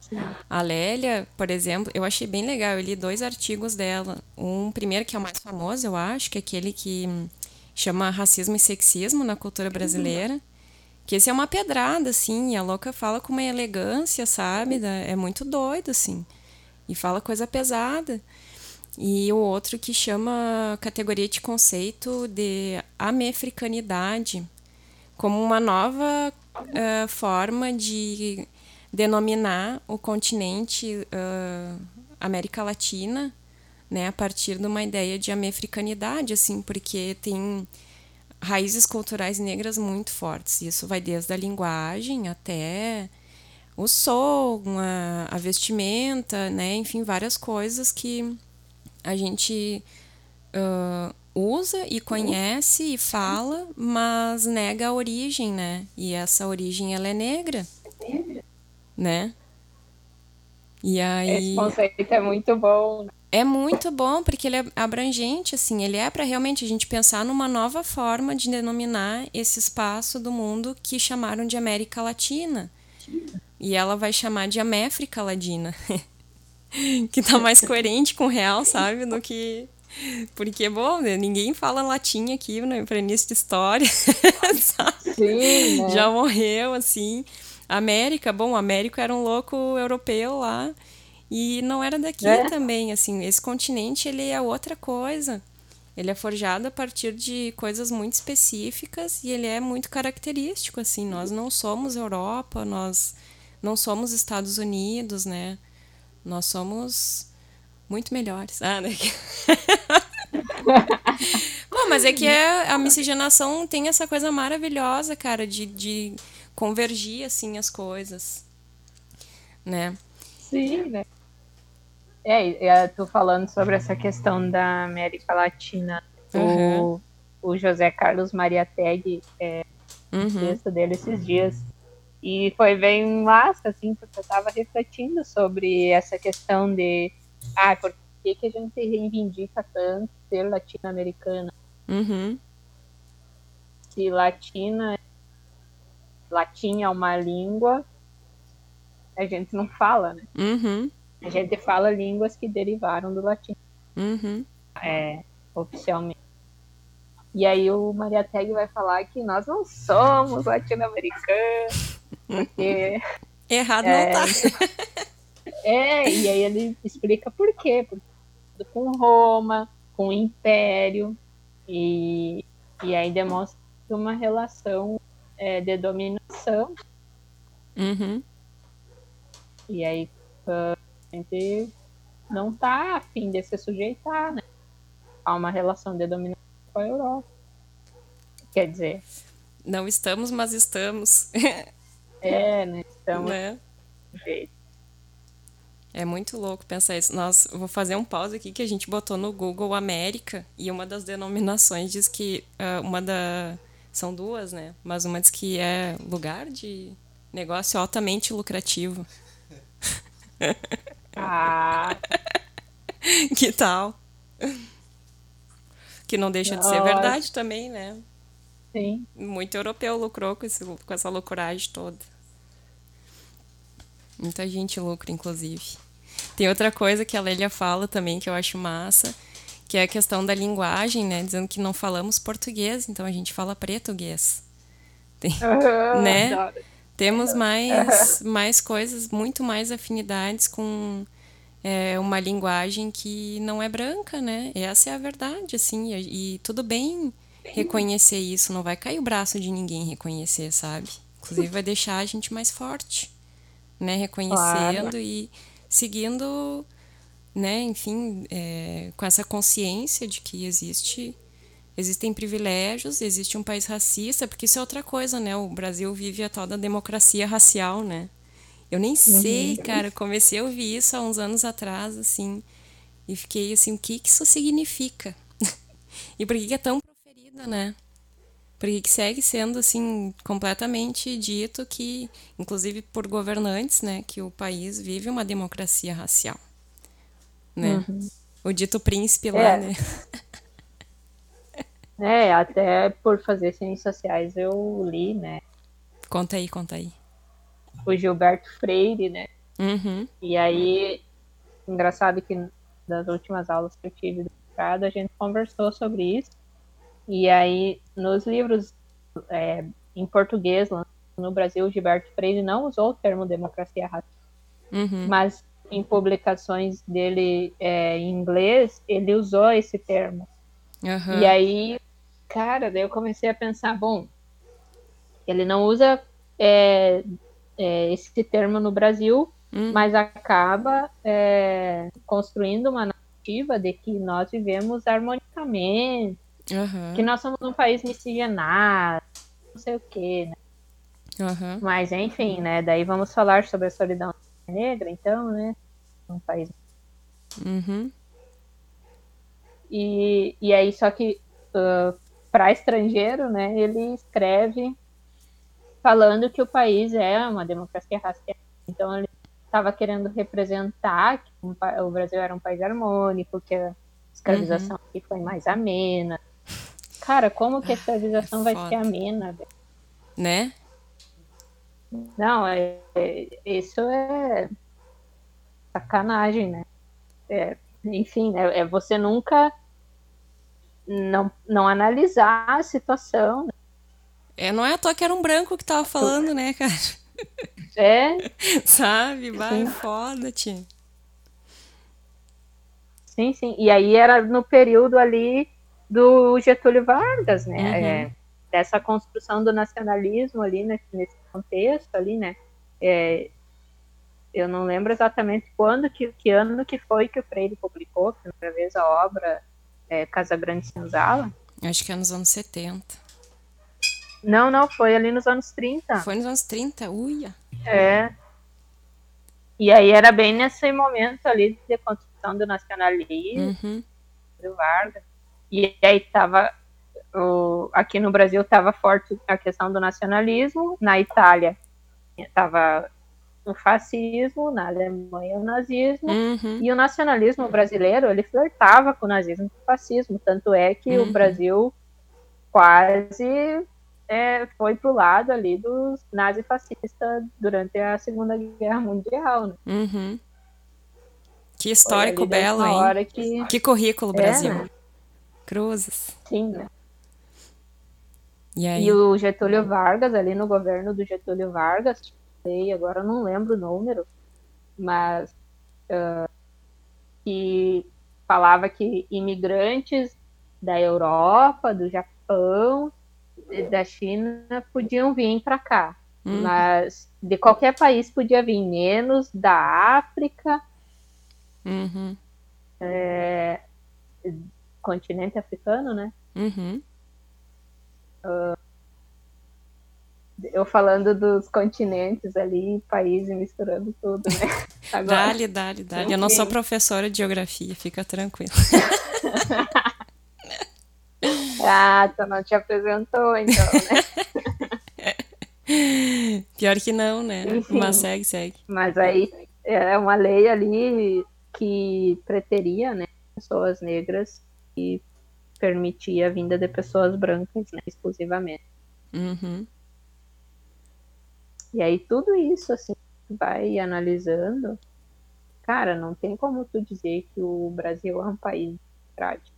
a Lélia, por exemplo, eu achei bem legal. Eu li dois artigos dela. Um primeiro, que é o mais famoso, eu acho, que é aquele que chama Racismo e Sexismo na Cultura Brasileira. Que esse é uma pedrada, assim, e a louca fala com uma elegância, sabe? É muito doido, assim. E fala coisa pesada. E o outro que chama categoria de conceito de amefricanidade, como uma nova uh, forma de denominar o continente uh, América Latina, né, a partir de uma ideia de amefricanidade, assim, porque tem raízes culturais negras muito fortes. Isso vai desde a linguagem até o som, a, a vestimenta, né? Enfim, várias coisas que a gente uh, usa e conhece e fala, mas nega a origem, né? E essa origem ela é negra, né? E aí... Esse conceito é muito bom. É muito bom porque ele é abrangente, assim, ele é para realmente a gente pensar numa nova forma de denominar esse espaço do mundo que chamaram de América Latina. E ela vai chamar de Améfrica Ladina. que tá mais coerente com o real, sabe? Do que. Porque, bom, né, ninguém fala latim aqui né, para início de história. Sim, né? Já morreu, assim. América, bom, Américo era um louco europeu lá. E não era daqui É. também, assim. Esse continente, ele é outra coisa. Ele é forjado a partir de coisas muito específicas e ele é muito característico, assim. Nós não somos Europa, nós não somos Estados Unidos, né? Nós somos muito melhores. Ah, né? Bom, mas é que é, a miscigenação tem essa coisa maravilhosa, cara, de, de convergir, assim, as coisas. Né? Sim, né? É, e, e, tu falando sobre essa questão da América Latina, Uhum. o, o José Carlos Mariátegui, é, Uhum. texto dele esses dias. E foi bem massa, assim, porque eu tava refletindo sobre essa questão de ah, por que, que a gente reivindica tanto ser latino-americana? Uhum. Se latina, latim é uma língua, a gente não fala, né? Uhum. A gente fala línguas que derivaram do latim, Uhum. é, oficialmente. E aí o Mariátegui vai falar que nós não somos latino-americanos, porque Errado É, não tá. É, e aí ele explica por quê. Porque com Roma, com o Império, e, e aí demonstra uma relação é, de dominação, Uhum. e aí ah, a gente não tá afim de se sujeitar, né? A uma relação de dominação com a Europa. Quer dizer, Não estamos, mas estamos. é, né? Estamos né? É muito louco pensar isso. Eu vou fazer um pause aqui que a gente botou no Google América e uma das denominações diz que ah, uma da são duas, né? Mas uma diz que é lugar de negócio altamente lucrativo. Ah, que tal? Que não deixa de ser verdade também, né? sim. Muito europeu lucrou com, esse, com essa loucuragem toda. Muita gente lucra, inclusive. Tem outra coisa que a Lélia fala também que eu acho massa, que é a questão da linguagem, né? Dizendo que não falamos português, então a gente fala pretuguês. Tem- Né? Adoro. Temos mais, mais coisas, muito mais afinidades com é, uma linguagem que não é branca, né? Essa é a verdade, assim, e, e tudo bem reconhecer isso, não vai cair o braço de ninguém reconhecer, sabe? Inclusive vai deixar a gente mais forte, né? Reconhecendo Claro. e seguindo, né? Enfim, é, com essa consciência de que existe existem privilégios, existe um país racista, porque isso é outra coisa, né? O Brasil vive a tal da democracia racial, né? Eu nem sei, cara, comecei a ouvir isso há uns anos atrás, assim, e fiquei assim, o que que isso significa? e por que que é tão proferida, né? Por que que segue sendo, assim, completamente dito que, inclusive por governantes, né, que o país vive uma democracia racial, né? O dito príncipe lá, É. né? É, até por fazer ciências sociais eu li, né? Conta aí, conta aí. O Gilberto Freire, né? Uhum. E aí, engraçado que das últimas aulas que eu tive do mestrado, a gente conversou sobre isso. E aí, nos livros é, em português, no Brasil, o Gilberto Freire não usou o termo democracia racial. Uhum. Mas em publicações dele é, em inglês, ele usou esse termo. Aham. E aí, cara, daí eu comecei a pensar, bom, ele não usa é, é, esse termo no Brasil, Hum. mas acaba é, construindo uma narrativa de que nós vivemos harmonicamente, Aham. que nós somos um país miscigenado, não sei o quê, né? Aham. Mas enfim, né? Daí vamos falar sobre a solidão negra, então, né? Um país Uhum. E, e aí, só que para estrangeiro, né, ele escreve falando que o país é uma democracia racial. Então, ele estava querendo representar que um, o Brasil era um país harmônico, que a escravização uhum. aqui foi mais amena. Cara, como que a escravização é vai ser amena? Né? Não, é, é, isso é sacanagem, né? É, enfim, é, é, você nunca não, não analisar a situação. Né? É, não é à toa que era um branco que tava falando, né, cara? É. Sabe? Vai, foda, tia. Sim, sim. E aí era no período ali do Getúlio Vargas, né? Uhum. É, dessa construção do nacionalismo ali nesse, nesse contexto ali, né? É, eu não lembro exatamente quando, que, que ano que foi que o Freire publicou a primeira vez a obra é, Casa Grande Senzala. Acho que é nos anos 70. Não, não, foi ali nos anos 30. Foi nos anos 30, uia. É. E aí era bem nesse momento ali de construção do nacionalismo, uhum. do Vargas. E aí tava o, aqui no Brasil estava forte a questão do nacionalismo, na Itália estava o fascismo, na Alemanha o nazismo, uhum. e o nacionalismo brasileiro, ele flertava com o nazismo e o fascismo, tanto é que uhum. o Brasil quase é, foi pro lado ali dos nazifascistas durante a Segunda Guerra Mundial, né? Uhum. Que histórico belo, hein? Que... que currículo, é, Brasil. Né? Cruzes. Sim, né? E, aí? e o Getúlio Vargas, ali no governo do Getúlio Vargas, sei, agora eu não lembro o número, mas uh, que falava que imigrantes da Europa, do Japão, da China podiam vir para cá, uhum. mas de qualquer país podia vir, menos da África, uhum. é, continente africano, né? Uhum. Uh, eu falando dos continentes ali, países, misturando tudo, né? Agora, dale, dale, dale. Eu não sou professora de geografia, fica tranquilo. ah, tu não te apresentou, então, né? Pior que não, né? Enfim, mas segue, segue. Mas aí é uma lei ali que preteria, né, pessoas negras e permitia a vinda de pessoas brancas, né, exclusivamente. Uhum. E aí tudo isso, assim, vai analisando, cara, não tem como tu dizer que o Brasil é um país democrático.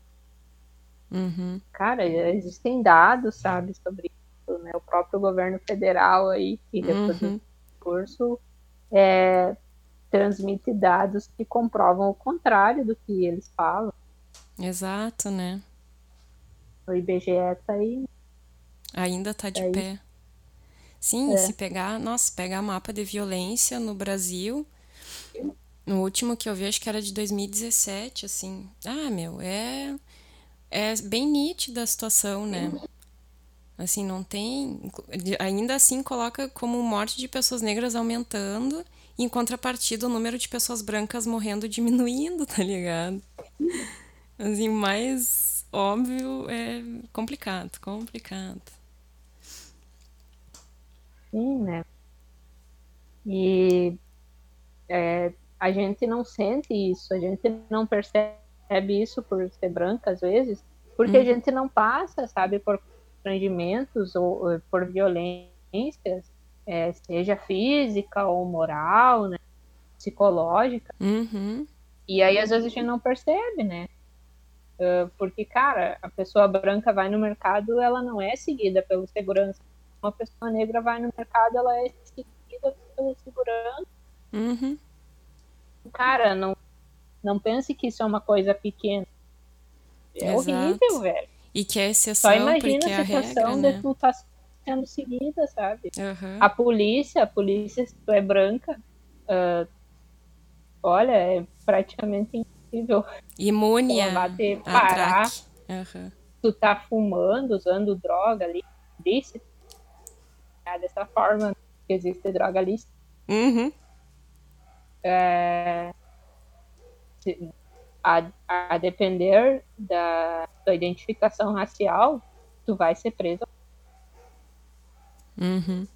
Uhum. Cara, existem dados, sabe, sobre isso, né? O próprio governo federal aí, que depois uhum. do curso, é, transmite dados que comprovam o contrário do que eles falam. Exato, né? O IBGE tá aí. Ainda tá de é pé. Sim, é. se pegar, nossa, pegar mapa de violência no Brasil, no último que eu vi, acho que era de 2017, assim. Ah, meu, é é bem nítida a situação, né? Assim, não tem. Ainda assim, coloca como morte de pessoas negras aumentando, e em contrapartida, o número de pessoas brancas morrendo diminuindo, tá ligado? Assim, mais óbvio é complicado, complicado. Sim, né? E é, a gente não sente isso, a gente não percebe isso por ser branca às vezes, porque a uhum. gente não passa, sabe, por constrangimentos ou, ou por violências, é, seja física ou moral, né, psicológica. Uhum. E aí às vezes a gente não percebe, né? Uh, porque, cara, a pessoa branca vai no mercado, ela não é seguida pelo segurança uma pessoa negra vai no mercado, ela é seguida pelo segurança. Uhum. Cara, não, não pense que isso é uma coisa pequena. É Exato. horrível, velho. E que é exceção, Só imagina porque a situação regra, né? de tu tá sendo seguida, sabe? Uhum. A polícia, a polícia, se tu é branca, uh, olha, é praticamente impossível. Imune a, bater, parar. Uhum. Tu tá fumando, usando droga ali, disse é dessa forma que existe droga lícita. Uhum. É, a, a depender da, da identificação racial, tu vai ser preso. Uhum.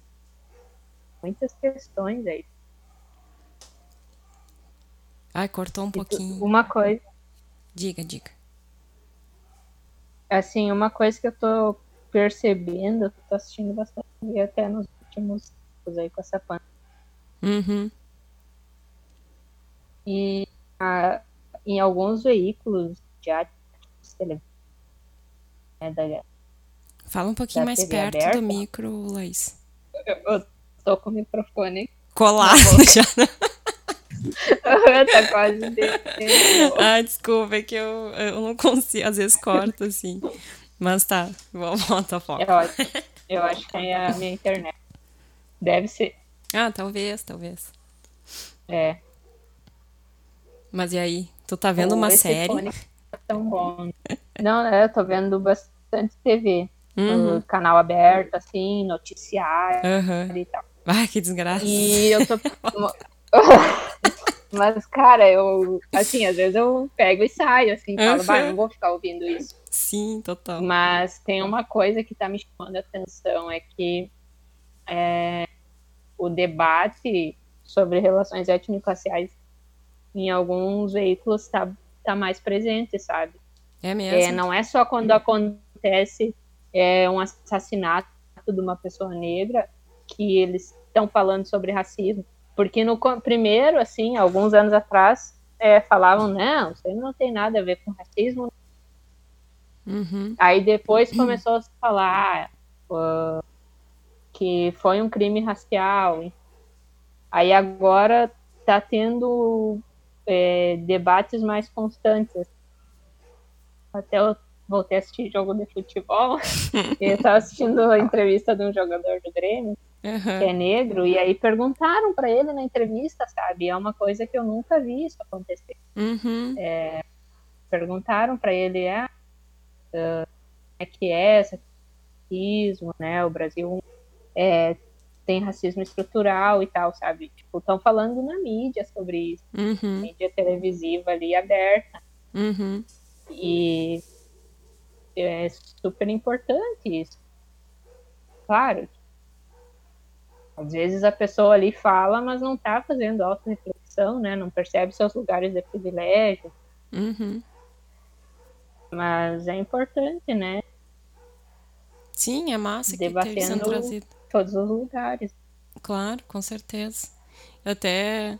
Muitas questões aí. Ai, cortou um pouquinho. Uma coisa. Diga, diga. Assim, uma coisa que eu tô percebendo, tô assistindo bastante até nos últimos anos aí com essa pandemia. Uhum. E a, em alguns veículos de televisão, né, da, Fala um pouquinho mais TV perto aberta. do micro, Laís. eu tô com o microfone Colado já. tá quase ah, desculpa, é que eu, eu não consigo, às vezes corto assim. Mas tá, vou- volta a foco. Eu acho, eu acho que é a minha internet. Deve ser. Ah, talvez, talvez. É. Mas e aí? Tu tá vendo uma Esse série? tá tão bom. Não, né, eu tô vendo bastante TV. Uhum. Uh, Canal aberto, assim, noticiário Aham. e tal. Ai, que desgraça. E eu tô. Mas, cara, eu. Assim, às vezes eu pego e saio, assim, falo, vai, não vou ficar ouvindo isso. Sim, total. Mas tem uma coisa que tá me chamando a atenção, é que é, o debate sobre relações étnico-raciais em alguns veículos tá, tá mais presente, sabe? É É, mesmo. não é só quando acontece é, um assassinato de uma pessoa negra que eles estão falando sobre racismo. Porque no primeiro, assim, alguns anos atrás, é, falavam, não, isso aí não tem nada a ver com racismo. Uhum. Aí depois começou a se falar ah, que foi um crime racial. Aí agora tá tendo é, debates mais constantes. Até eu voltei a assistir jogo de futebol. e eu tava assistindo a entrevista de um jogador do Grêmio, Aham. que é negro, e aí perguntaram pra ele na entrevista, sabe? É uma coisa que eu nunca vi isso acontecer. Uhum. Perguntaram pra ele, ah, ah, é que é esse racismo, né? O Brasil é, tem racismo estrutural e tal, sabe? Tipo, estão falando na mídia sobre isso, Uhum. mídia televisiva ali aberta. Uhum. E é super importante isso. Claro. Às vezes a pessoa ali fala, mas não tá fazendo auto-reflexão, né? Não percebe seus lugares de privilégio. Uhum. Mas é importante, né? Sim, é massa que esteja sendo Debatendo trazido. Todos os lugares. Claro, com certeza. Até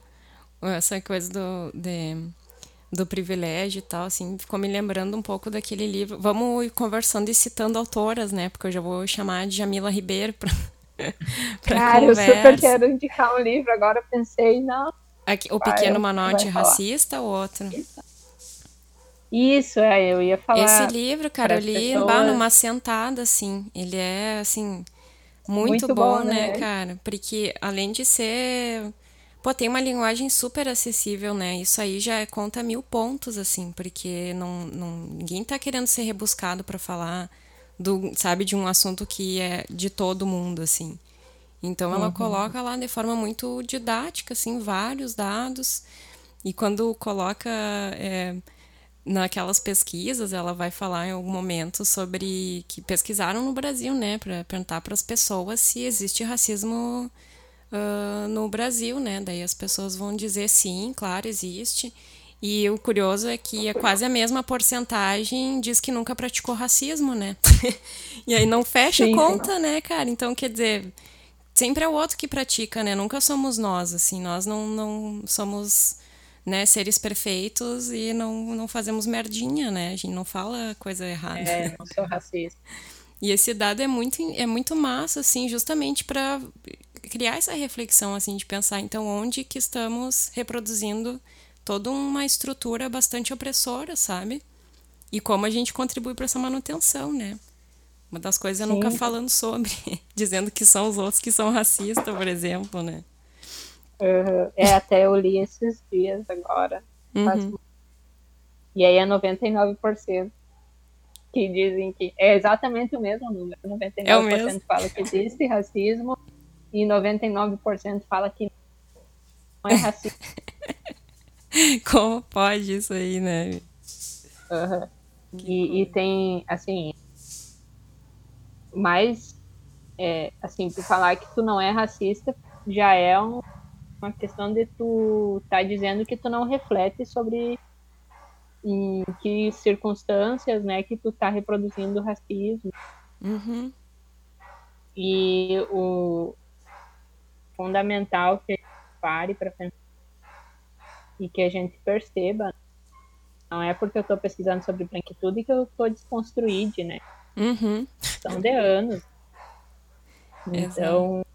essa coisa do, de, do privilégio e tal, assim, ficou me lembrando um pouco daquele livro. Vamos ir conversando e citando autoras, né? Porque eu já vou chamar de Jamila Ribeiro pra, Cara, eu conversa. super quero indicar um livro, agora eu pensei, não. Aqui, o Vai, Pequeno vai Manote falar. Racista, o outro. Isso, é, eu ia falar. Esse livro, cara, eu li pessoas. bah, numa sentada, assim. Ele é, assim, muito, Muito bom, bom, né, né? cara? Porque além de ser. Pô, tem uma linguagem super acessível, né? Isso aí já conta mil pontos, assim, porque não, não, ninguém tá querendo ser rebuscado pra falar do, sabe, de um assunto que é de todo mundo, assim. Então ela coloca lá de forma muito didática, assim, vários dados. E quando coloca é, naquelas pesquisas, ela vai falar em algum momento sobre que pesquisaram no Brasil, né, para perguntar para as pessoas se existe racismo ah, no Brasil, né? Daí as pessoas vão dizer sim, claro, existe. E o curioso é que é quase a mesma porcentagem diz que nunca praticou racismo, né? e aí não fecha sim. conta, né, cara? Então, quer dizer, sempre é o outro que pratica, né? Nunca somos nós, assim. Nós não, não somos né, seres perfeitos e não, não fazemos merdinha, né? A gente não fala coisa errada. É, não sou racista. E esse dado é muito, é muito massa, assim, justamente para criar essa reflexão, assim, de pensar, então, onde que estamos reproduzindo toda uma estrutura bastante opressora, sabe? E como a gente contribui para essa manutenção, né? Uma das coisas é nunca falando sobre, dizendo que são os outros que são racistas, por exemplo, né? Uhum. É, até eu li esses dias agora. faz- Uhum. E aí é 99% que dizem que é exatamente o mesmo número. 99% É o mesmo. fala que existe racismo e 99% fala que não é racismo. Como pode isso aí, né? Uhum. E, e tem, assim, mais, é, assim, por falar que tu não é racista, já é um, uma questão de tu tá dizendo que tu não reflete sobre em que circunstâncias, né, que tu tá reproduzindo o racismo. Uhum. E o fundamental que a gente pare para pensar e que a gente perceba não é porque eu estou pesquisando sobre branquitude que eu estou desconstruída, né? Uhum. São de anos. Então,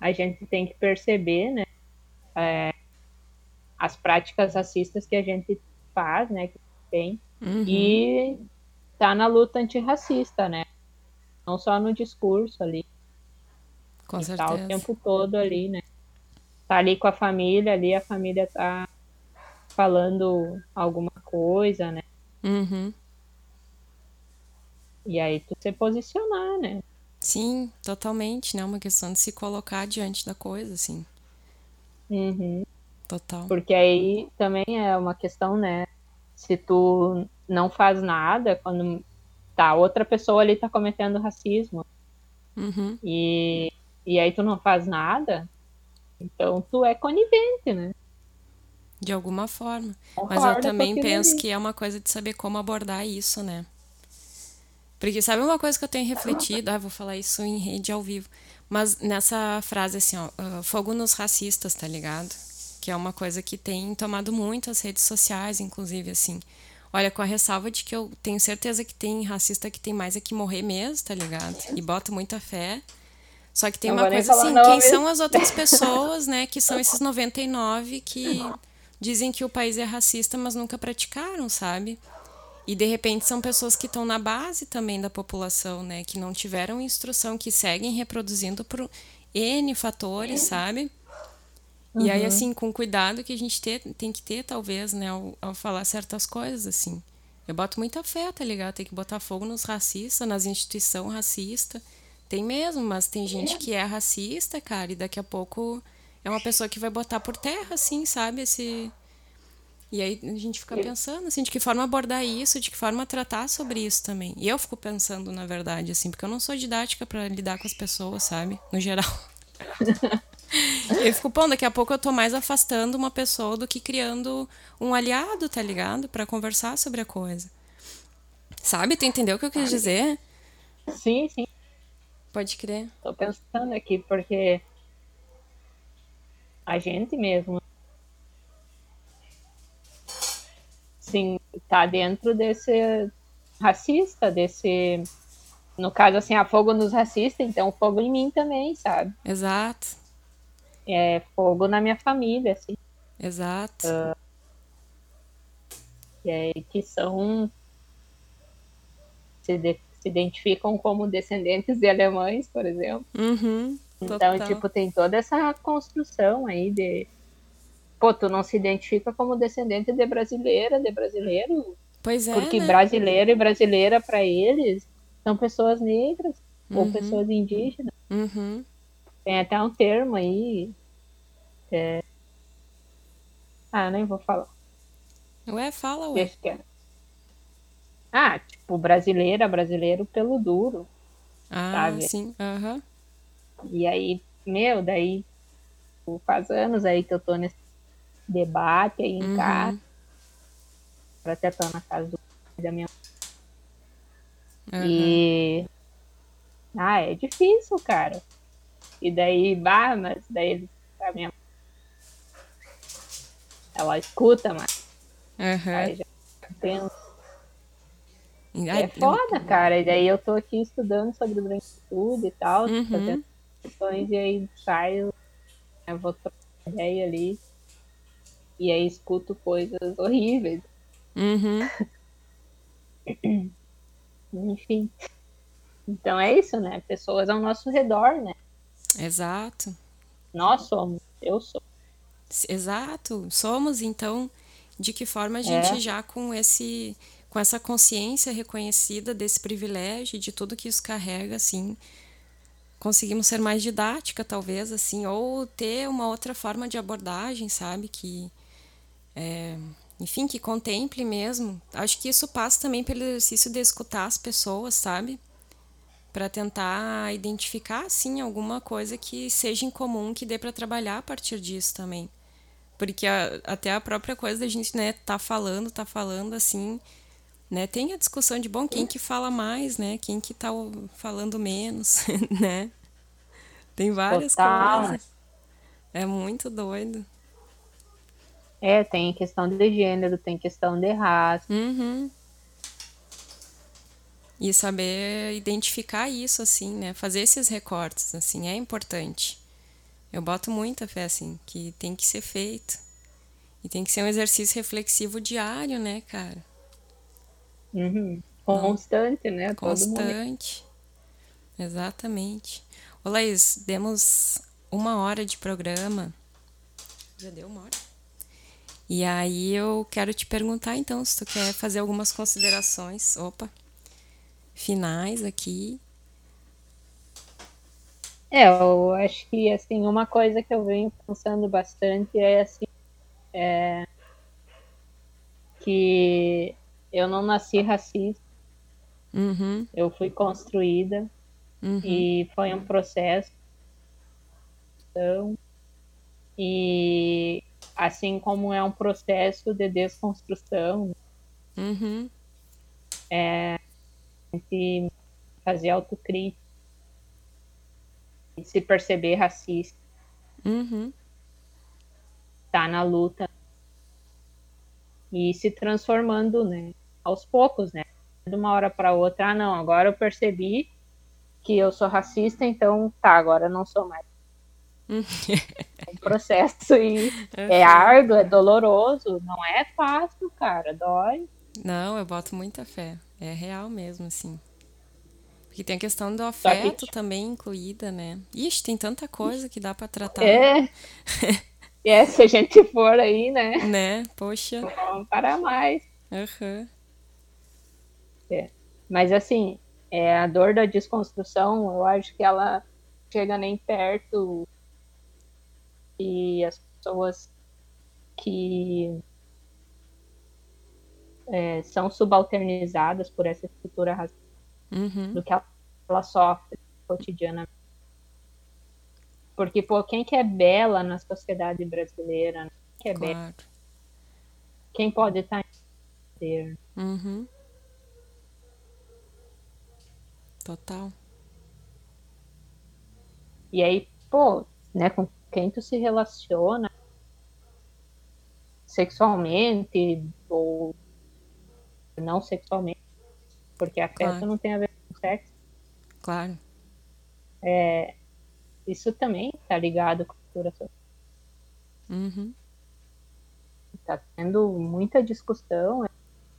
a gente tem que perceber, né? É, as práticas racistas que a gente faz, né? Que tem. Uhum. E tá na luta antirracista, né? Não só no discurso ali. Com certeza. Tá o tempo todo ali, né? Tá ali com a família, ali a família tá falando alguma coisa, né? Uhum. E aí tu se posicionar, né? Sim, totalmente, né? Uma questão de se colocar diante da coisa, assim. Uhum. Total. Porque aí também é uma questão, né? Se tu não faz nada, quando tá outra pessoa ali tá cometendo racismo Uhum. e, e aí tu não faz nada, então tu é conivente, né? De alguma forma. Mas Concorda eu também penso que é uma coisa de saber como abordar isso, né? Porque sabe uma coisa que eu tenho refletido? Ah, vou falar isso em rede ao vivo. Mas nessa frase assim, ó, ah, fogo nos racistas, tá ligado? Que é uma coisa que tem tomado muito as redes sociais, inclusive, assim. Olha, com a ressalva de que eu tenho certeza que tem racista que tem mais é que morrer mesmo, tá ligado? E boto muita fé. Só que tem uma coisa assim, quem são as outras pessoas, né, que são esses 99 que dizem que o país é racista, mas nunca praticaram, sabe? E de repente são pessoas que estão na base também da população, né, que não tiveram instrução, que seguem reproduzindo por N fatores, sabe? E aí, assim, com cuidado que a gente ter, tem que ter, talvez, né, ao, ao falar certas coisas, assim. Eu boto muita fé, tá ligado? Tem que botar fogo nos racistas, nas instituições racistas. Tem mesmo, mas tem gente que é racista, cara, e daqui a pouco é uma pessoa que vai botar por terra, assim, sabe? Esse. E aí a gente fica pensando, assim, de que forma abordar isso, de que forma tratar sobre isso também. E eu fico pensando, na verdade, assim, porque eu não sou didática pra lidar com as pessoas, sabe? No geral. Eu fico, pô, daqui a pouco eu tô mais afastando uma pessoa do que criando um aliado, tá ligado? Pra conversar sobre a coisa. Sabe? Tu entendeu o que eu quis dizer? Sim, sim. Pode crer. Tô pensando aqui, porque a gente mesmo sim, tá dentro desse racista, desse. No caso, assim, a fogo nos racistas, então fogo em mim também, sabe? Exato. É fogo na minha família, assim, Exato. que, é, que são. Se, de- se identificam como descendentes de alemães, por exemplo. Uhum. Então, Total. tipo, tem toda essa construção aí de. Pô, tu não se identifica como descendente de brasileira, de brasileiro, Pois é. porque né? brasileiro e brasileira para eles são pessoas negras ou Uhum. pessoas indígenas. Uhum. Tem até um termo aí. é, Ah, nem vou falar. Ué, fala, ué. Deixa quieto. Ah, tipo, brasileira, brasileiro pelo duro. Ah, sabe? sim. Aham. E aí, meu, daí tipo, faz anos aí que eu tô nesse debate aí em Uhum. casa. Eu até tô na casa do da minha aham. E. Ah, é difícil, cara. E daí, bah, mas daí a minha. Ela escuta, mas Aham. aí já pensa. É foda, cara. E daí eu tô aqui estudando sobre branquitude e tal, Uhum. fazendo questões, e aí saio, eu vou trocar ideia ali. E aí escuto coisas horríveis. Uhum. Enfim. Então é isso, né? Pessoas ao nosso redor, né? Exato. Nós somos, eu sou. Exato. Somos, então, de que forma a gente É. já com esse com essa consciência reconhecida desse privilégio, de tudo que isso carrega, assim, conseguimos ser mais didática, talvez, assim, ou ter uma outra forma de abordagem, sabe? Que, é, enfim, que contemple mesmo. Acho que isso passa também pelo exercício de escutar as pessoas, sabe? para tentar identificar assim alguma coisa que seja em comum que dê para trabalhar a partir disso também porque a, até a própria coisa da gente né tá falando tá falando assim né tem a discussão de bom quem que fala mais né quem que tá falando menos né tem várias Total. coisas é muito doido é tem questão de gênero tem questão de raça uhum. E saber identificar isso, assim, né? Fazer esses recortes, assim, é importante. Eu boto muita fé, assim, que tem que ser feito. E tem que ser um exercício reflexivo diário, né, cara? Uhum. Constante, né? Constante. Exatamente. Ô, Laís, demos uma hora de programa. Já deu uma hora? E aí eu quero te perguntar, então, se tu quer fazer algumas considerações. Opa! finais aqui. É, eu acho que assim, uma coisa que eu venho pensando bastante é assim, é, que eu não nasci racista, uhum. eu fui construída uhum. e foi um processo. Então, e assim como é um processo de desconstrução, uhum. é, gente fazer autocrítica e se perceber racista. Uhum. Tá na luta e se transformando, né? Aos poucos, né? De uma hora para outra, ah, não, agora eu percebi que eu sou racista, então tá, agora eu não sou mais. é um processo e é árduo, é doloroso, não é fácil, cara, dói. Não, eu boto muita fé. É real mesmo, assim. Porque tem a questão do afeto que... também incluída, né? Ixi, tem tanta coisa que dá para tratar. É. é, se a gente for aí, né? Né? Poxa. Vamos parar mais. Uhum. É. Mas assim, é, a dor da desconstrução, eu acho que ela chega nem perto e as pessoas que é, são subalternizadas por essa estrutura racista uhum. do que ela, ela sofre cotidianamente. Porque, pô, quem que é bela na sociedade brasileira? Quem é claro. bela? Quem pode estar em uhum. Total. E aí, pô, né, com quem tu se relaciona sexualmente ou não sexualmente, porque afeto claro. não tem a ver com sexo. Claro. É, isso também está ligado com a cultura social. Uhum. Está tendo muita discussão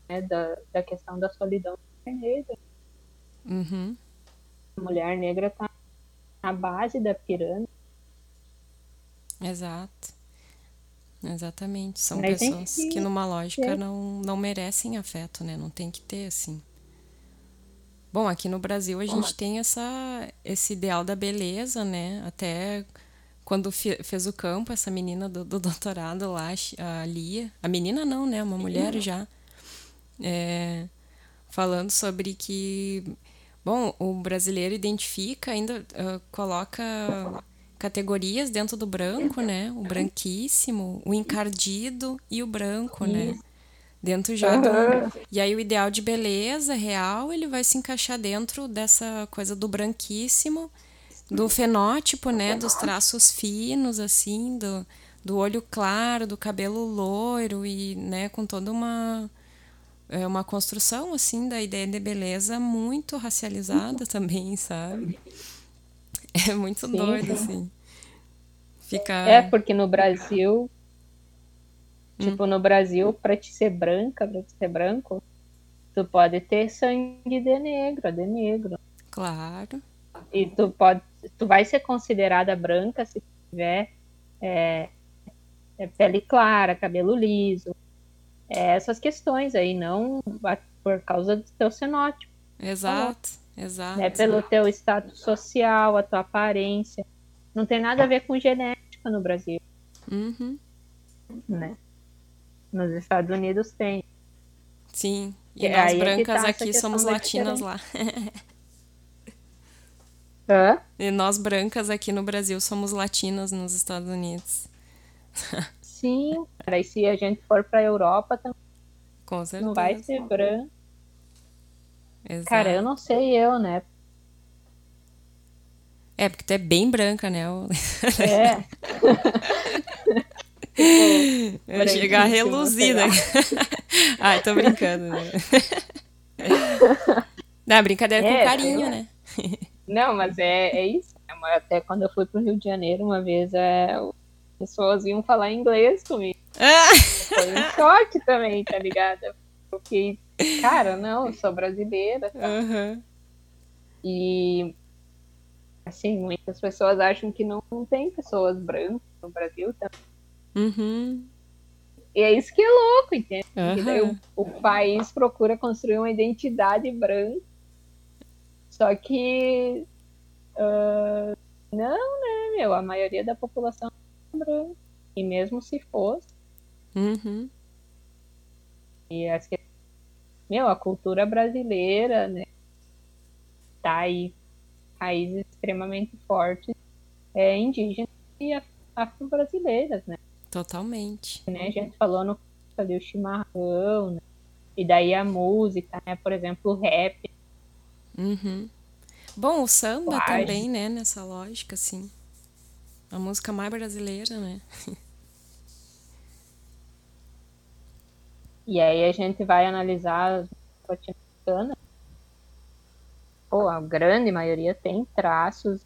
né, da, da questão da solidão negra. Uhum. A mulher negra está na base da pirâmide. Exato. Exatamente. São Mas pessoas que, que, numa lógica, não, não merecem afeto, né? Não tem que ter, assim. Bom, aqui no Brasil a gente tem essa, esse ideal da beleza, né? Até quando fez o campo, essa menina do, do doutorado lá, a Lia. A menina não, né? Uma mulher já. É, falando sobre que. Bom, o brasileiro identifica, ainda uh, coloca categorias dentro do branco, né? O branquíssimo, o encardido e o branco, né? Dentro já do... E aí o ideal de beleza real, ele vai se encaixar dentro dessa coisa do branquíssimo, do fenótipo, né? Dos traços finos, assim, do, do olho claro, do cabelo loiro e, né? Com toda uma... É uma construção, assim, da ideia de beleza muito racializada também, sabe? É muito Sim. doido, assim. Fica... É, porque no Brasil. Hum. Tipo, no Brasil, pra te ser branca, pra te ser branco, tu pode ter sangue de negro, de negro. Claro. E tu pode. Tu vai ser considerada branca se tiver é, é pele clara, cabelo liso. É essas questões aí, não por causa do teu cenótipo. Exato. Exato. É pelo teu status social, a tua aparência. Não tem nada a ver com genética no Brasil. Uhum. Né? Nos Estados Unidos tem. Sim. E, e nós brancas é tá aqui somos latinas lá. Hã? E nós brancas aqui no Brasil somos latinas nos Estados Unidos. Sim, e se a gente for pra Europa também Com certeza. não vai ser branco. Exato. Cara, eu não sei eu, né? É, porque tu é bem branca, né? Eu- É. Eu chegar reluzida. Ai, tô brincando, né? Não, brincadeira com É, carinho, sei lá. né? Não, mas é, é isso. né? Até quando eu fui pro Rio de Janeiro uma vez, é, pessoas iam falar inglês comigo. Ah! Foi um choque também, tá ligado? Porque, cara, não, eu sou brasileira. Aham. E, assim, muitas pessoas acham que não, não tem pessoas brancas no Brasil também. Uhum. E é isso que é louco, entende? Daí Aham. o, o país procura construir uma identidade branca. Só que. ah, não, né, meu? A maioria da população E mesmo se fosse. Uhum. E acho que. Meu, a cultura brasileira, né? Tá aí. Raízes extremamente fortes. É indígena e af- afro-brasileiras, né? Totalmente. né? A gente falou no ali o chimarrão, né? E daí a música, né? Por exemplo, o rap. Uhum. Bom, o samba Plágio. também, né? Nessa lógica, assim. A música mais brasileira, né? E aí a gente vai analisar as latino-americanas. Pô, a grande maioria tem traços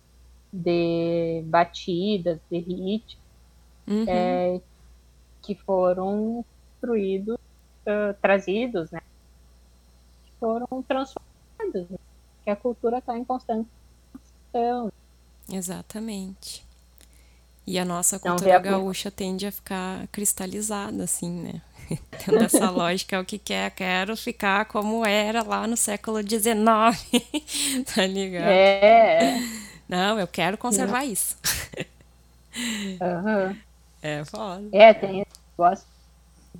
de batidas, de ritmos Uhum. é, que foram construídos, ah, trazidos, né? Que foram transformados. Né? Que a cultura está em constante transformação. Exatamente. E a nossa Então, cultura a- gaúcha tende a ficar cristalizada, assim, né? Tendo essa lógica, é o que quer, quero ficar como era lá no século XIX, tá ligado? É. Não, eu quero conservar isso. aham. É foda. É, tem esse negócio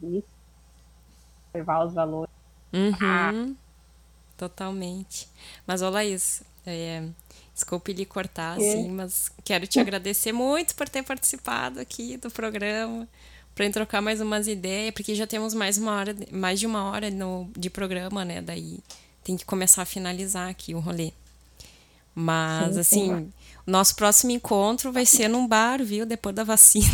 disso. Observar os valores. Uhum. Totalmente. Mas, ô Laís, é, desculpe lhe cortar, É. assim, mas quero te agradecer muito por ter participado aqui do programa, para trocar mais umas ideias, porque já temos mais uma hora, de- mais de uma hora no, de programa, né? Daí tem que começar a finalizar aqui o rolê. Mas, Sim, assim, sim. nosso próximo encontro vai ser num bar, viu? Depois da vacina.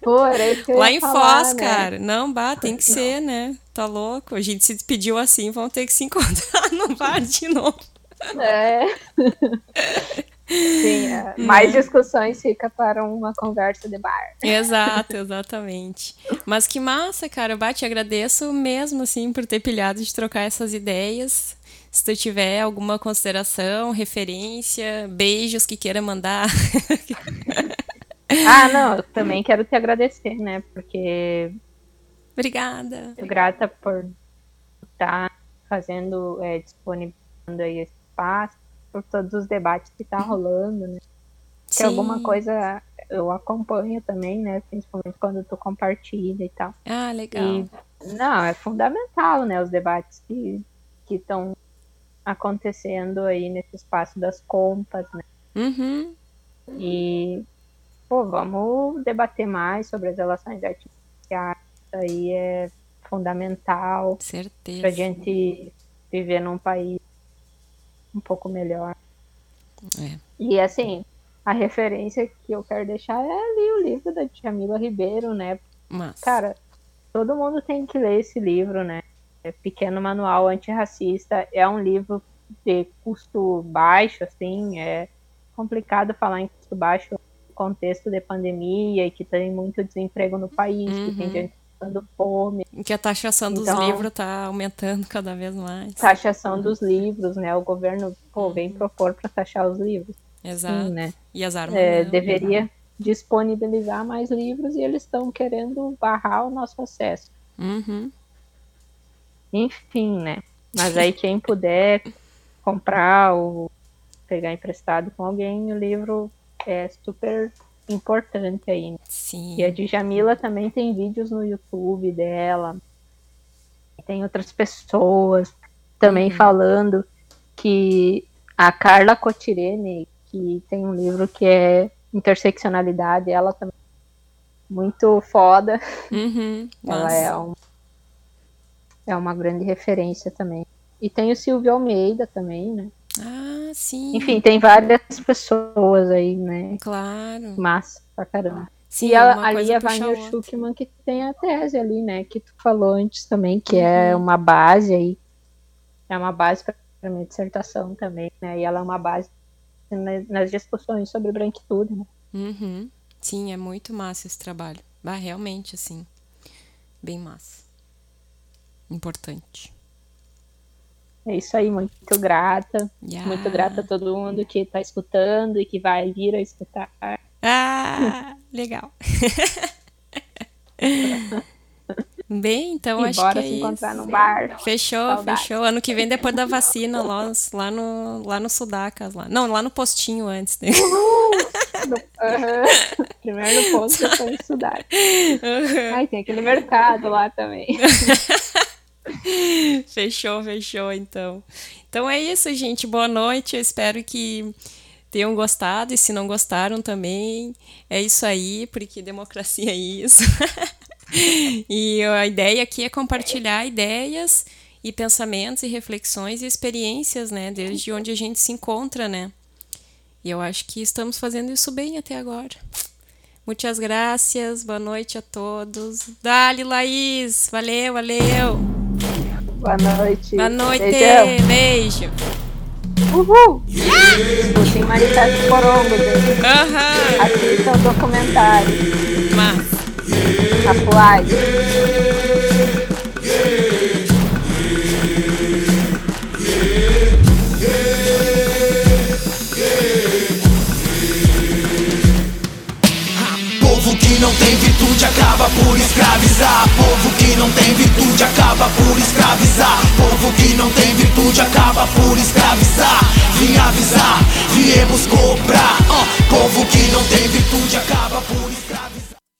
Pô, era isso que eu Lá em falar, Foz, né? cara. Não, bah, tem que ser, né? Tá louco? A gente se despediu assim, vão ter que se encontrar no bar de novo. É. Sim, é. mais discussões fica para uma conversa de bar. Exato, exatamente. Mas que massa, cara. Bah, te agradeço mesmo, assim, por ter pilhado de trocar essas ideias. Se tu tiver alguma consideração, referência, beijos que queira mandar. Ah, não, eu também quero te agradecer, né? Porque Obrigada. grata por estar fazendo, é, disponibilizando aí esse espaço, por todos os debates que tá rolando, né? Que alguma coisa eu acompanho também, né? Principalmente quando tu compartilha e tal. Ah, legal. E, não, é fundamental, né? Os debates que estão acontecendo aí nesse espaço das compas, né? Uhum. E, pô, vamos debater mais sobre as relações artificiais. Isso aí é fundamental Certeza. pra gente viver num país um pouco melhor. É. E, assim, a referência que eu quero deixar é ali o livro da Jamila Ribeiro, né? Mas. Cara, todo mundo tem que ler esse livro, né? É Pequeno Manual Antirracista é um livro de custo baixo, assim, é complicado falar em custo baixo no contexto de pandemia e que tem muito desemprego no país, que tem Uhum. gente passando fome, Que a taxação dos Então- livros tá aumentando cada vez mais. taxação dos livros, né? O governo, pô, vem propor para taxar os livros, Exato. sim, né? E as armas. É, não. deveria disponibilizar mais livros e eles estão querendo barrar o nosso acesso. Uhum. Enfim, né? Mas aí quem puder comprar ou pegar emprestado com alguém, o livro é super importante aí. né? Sim. E a Djamila também tem vídeos no YouTube dela. Tem outras pessoas também falando que a Carla Cotirene, que tem um livro que é Interseccionalidade, ela também é muito foda. Uhum, ela é, um, é uma grande referência também. E tem o Silvio Almeida também, né? Ah, sim. Enfim, tem várias pessoas aí, né? Claro. Massa pra caramba. Sim, e a, ali a Wagner. Schuckman que tem a tese ali, né? Que tu falou antes também, que é uma base aí. É uma base para minha dissertação também, né? E ela é uma base na- nas discussões sobre branquitude, né? Uhum. Sim, é muito massa esse trabalho. Bah, realmente, assim. Bem massa. Importante. É isso aí, muito grata. Yeah. Muito grata a todo mundo que tá escutando e que vai vir a escutar. Ah, legal. Bem, então e acho bora que é se encontrar isso. num bar. Fechou, Saudade. fechou. Ano que vem, depois da vacina, lá, lá no, lá no Sudacas. Lá. Não, lá no postinho antes. Né? Aham. Primeiro no posto, depois estudar. Ai, tem aquele mercado lá também. fechou, fechou, então. Então é isso, gente. Boa noite. Eu espero que tenham gostado. E se não gostaram também, é isso aí, porque democracia é isso. e a ideia aqui é compartilhar ideias e pensamentos e reflexões e experiências, né? Desde onde a gente se encontra, né? E eu acho que estamos fazendo isso bem até agora. Muitas graças, boa noite a todos. Dali, Laís, valeu, valeu. Boa noite. Boa noite, Beijão. beijo. Uhul! Escutem Manifesto Corongo, gente. Aham, Assistam o documentário. mas. Capuais. Não tem virtude acaba por escravizar. Povo que não tem virtude acaba por escravizar. Povo que não tem virtude acaba por escravizar. Vim avisar, viemos cobrar. Ó, povo que não tem virtude